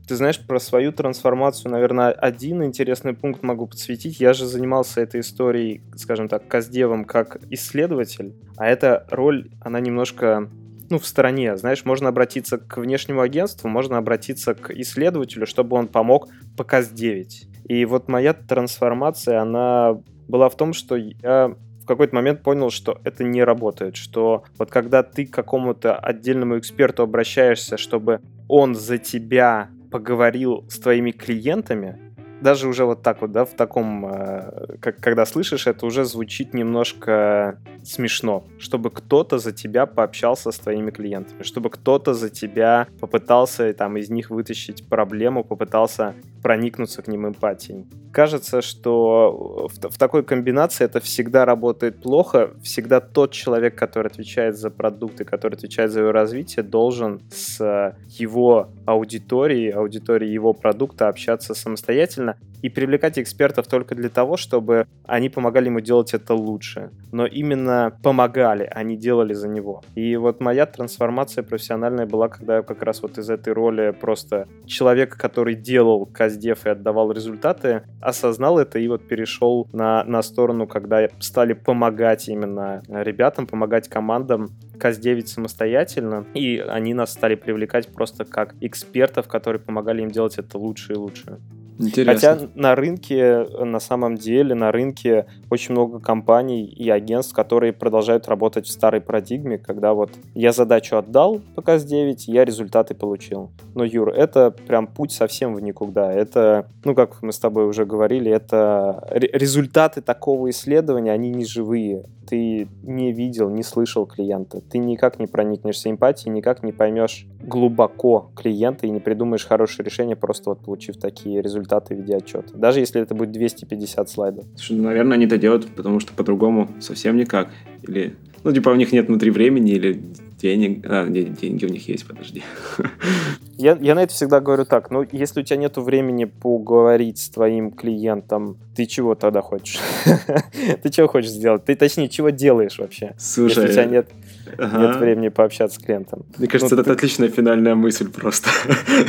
Ты знаешь, про свою трансформацию, наверное, один интересный пункт могу подсветить. Я же занимался этой историей, скажем так, каздевом как исследователь, а эта роль, она немножко ну, в стороне. Знаешь, можно обратиться к внешнему агентству, можно обратиться к исследователю, чтобы он помог по КАЗ-9. И вот моя трансформация, она была в том, что я в какой-то момент понял, что это не работает, что вот когда ты к какому-то отдельному эксперту обращаешься, чтобы он за тебя поговорил с твоими клиентами, даже уже вот так вот, да, в таком, э, как, когда слышишь, это уже звучит немножко смешно, чтобы кто-то за тебя пообщался с твоими клиентами, чтобы кто-то за тебя попытался там из них вытащить проблему, попытался проникнуться к ним эмпатией. Кажется, что в, в такой комбинации это всегда работает плохо. Всегда тот человек, который отвечает за продукты, который отвечает за его развитие, должен с его аудиторией, аудиторией его продукта общаться самостоятельно и привлекать экспертов только для того, чтобы они помогали ему делать это лучше. Но именно помогали, а не делали за него. И вот моя трансформация профессиональная была, когда я как раз вот из этой роли просто человека, который делал каздев и отдавал результаты, осознал это и вот перешел на, на сторону, когда стали помогать именно ребятам, помогать командам КАЗ-9 самостоятельно, и они нас стали привлекать просто как экспертов, которые помогали им делать это лучше и лучше. Интересно. Хотя на рынке, на самом деле, на рынке очень много компаний и агентств, которые продолжают работать в старой парадигме, когда вот я задачу отдал по КАЗ-9, я результаты получил. Но, Юр, это прям путь совсем в никуда. Это, ну, как мы с тобой уже говорили, это результаты такого исследования, они не живые ты не видел, не слышал клиента, ты никак не проникнешься эмпатией, никак не поймешь глубоко клиента и не придумаешь хорошее решение, просто вот получив такие результаты в виде отчета. Даже если это будет 250 слайдов. Слушай, ну, наверное, они это делают, потому что по-другому совсем никак. Или, ну, типа, у них нет внутри времени, или денег. А, нет, деньги у них есть, подожди. Я, я на это всегда говорю так, ну, если у тебя нет времени поговорить с твоим клиентом, ты чего тогда хочешь? ты чего хочешь сделать? Ты, точнее, чего делаешь вообще? Слушай, если у тебя нет, ага. нет времени пообщаться с клиентом. Мне кажется, ну, это ты... отличная финальная мысль просто.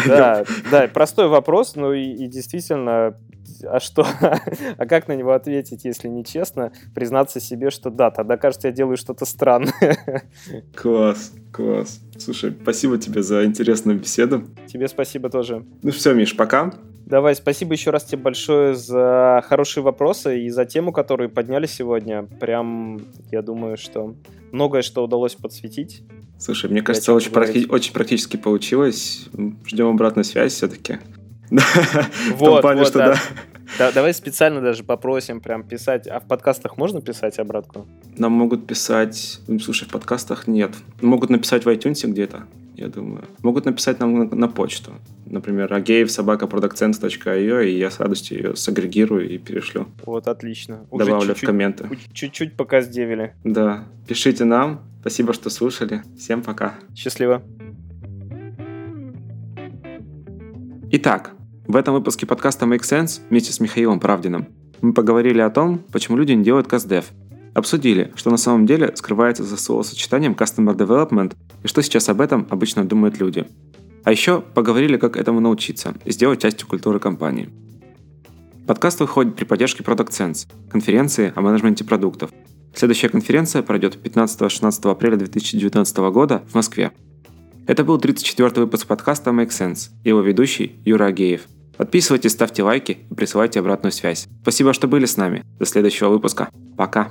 да, да, простой вопрос, ну и, и действительно а что? а как на него ответить, если не честно? Признаться себе, что да, тогда кажется, я делаю что-то странное. класс, класс. Слушай, спасибо тебе за интересную беседу. Тебе спасибо тоже. Ну все, Миш, пока. Давай, спасибо еще раз тебе большое за хорошие вопросы и за тему, которую подняли сегодня. Прям, я думаю, что многое, что удалось подсветить. Слушай, мне кажется, очень, практи- очень практически получилось. Ждем обратную связь все-таки. Вот, плане, что да. да. Давай специально даже попросим прям писать. А в подкастах можно писать обратку? Нам могут писать... Слушай, в подкастах нет. Могут написать в iTunes где-то, я думаю. Могут написать нам на, на почту. Например, агеев собака и я с радостью ее сагрегирую и перешлю. Вот, отлично. Уже Добавлю в комменты. Чуть-чуть пока сделали. Да. Пишите нам. Спасибо, что слушали. Всем пока. Счастливо. Итак, в этом выпуске подкаста Make Sense вместе с Михаилом Правдиным мы поговорили о том, почему люди не делают CastDev. Обсудили, что на самом деле скрывается за словосочетанием Customer Development и что сейчас об этом обычно думают люди. А еще поговорили, как этому научиться и сделать частью культуры компании. Подкаст выходит при поддержке Product Sense, конференции о менеджменте продуктов. Следующая конференция пройдет 15-16 апреля 2019 года в Москве. Это был 34-й выпуск подкаста Make Sense его ведущий Юра Агеев – Подписывайтесь, ставьте лайки и присылайте обратную связь. Спасибо, что были с нами. До следующего выпуска. Пока.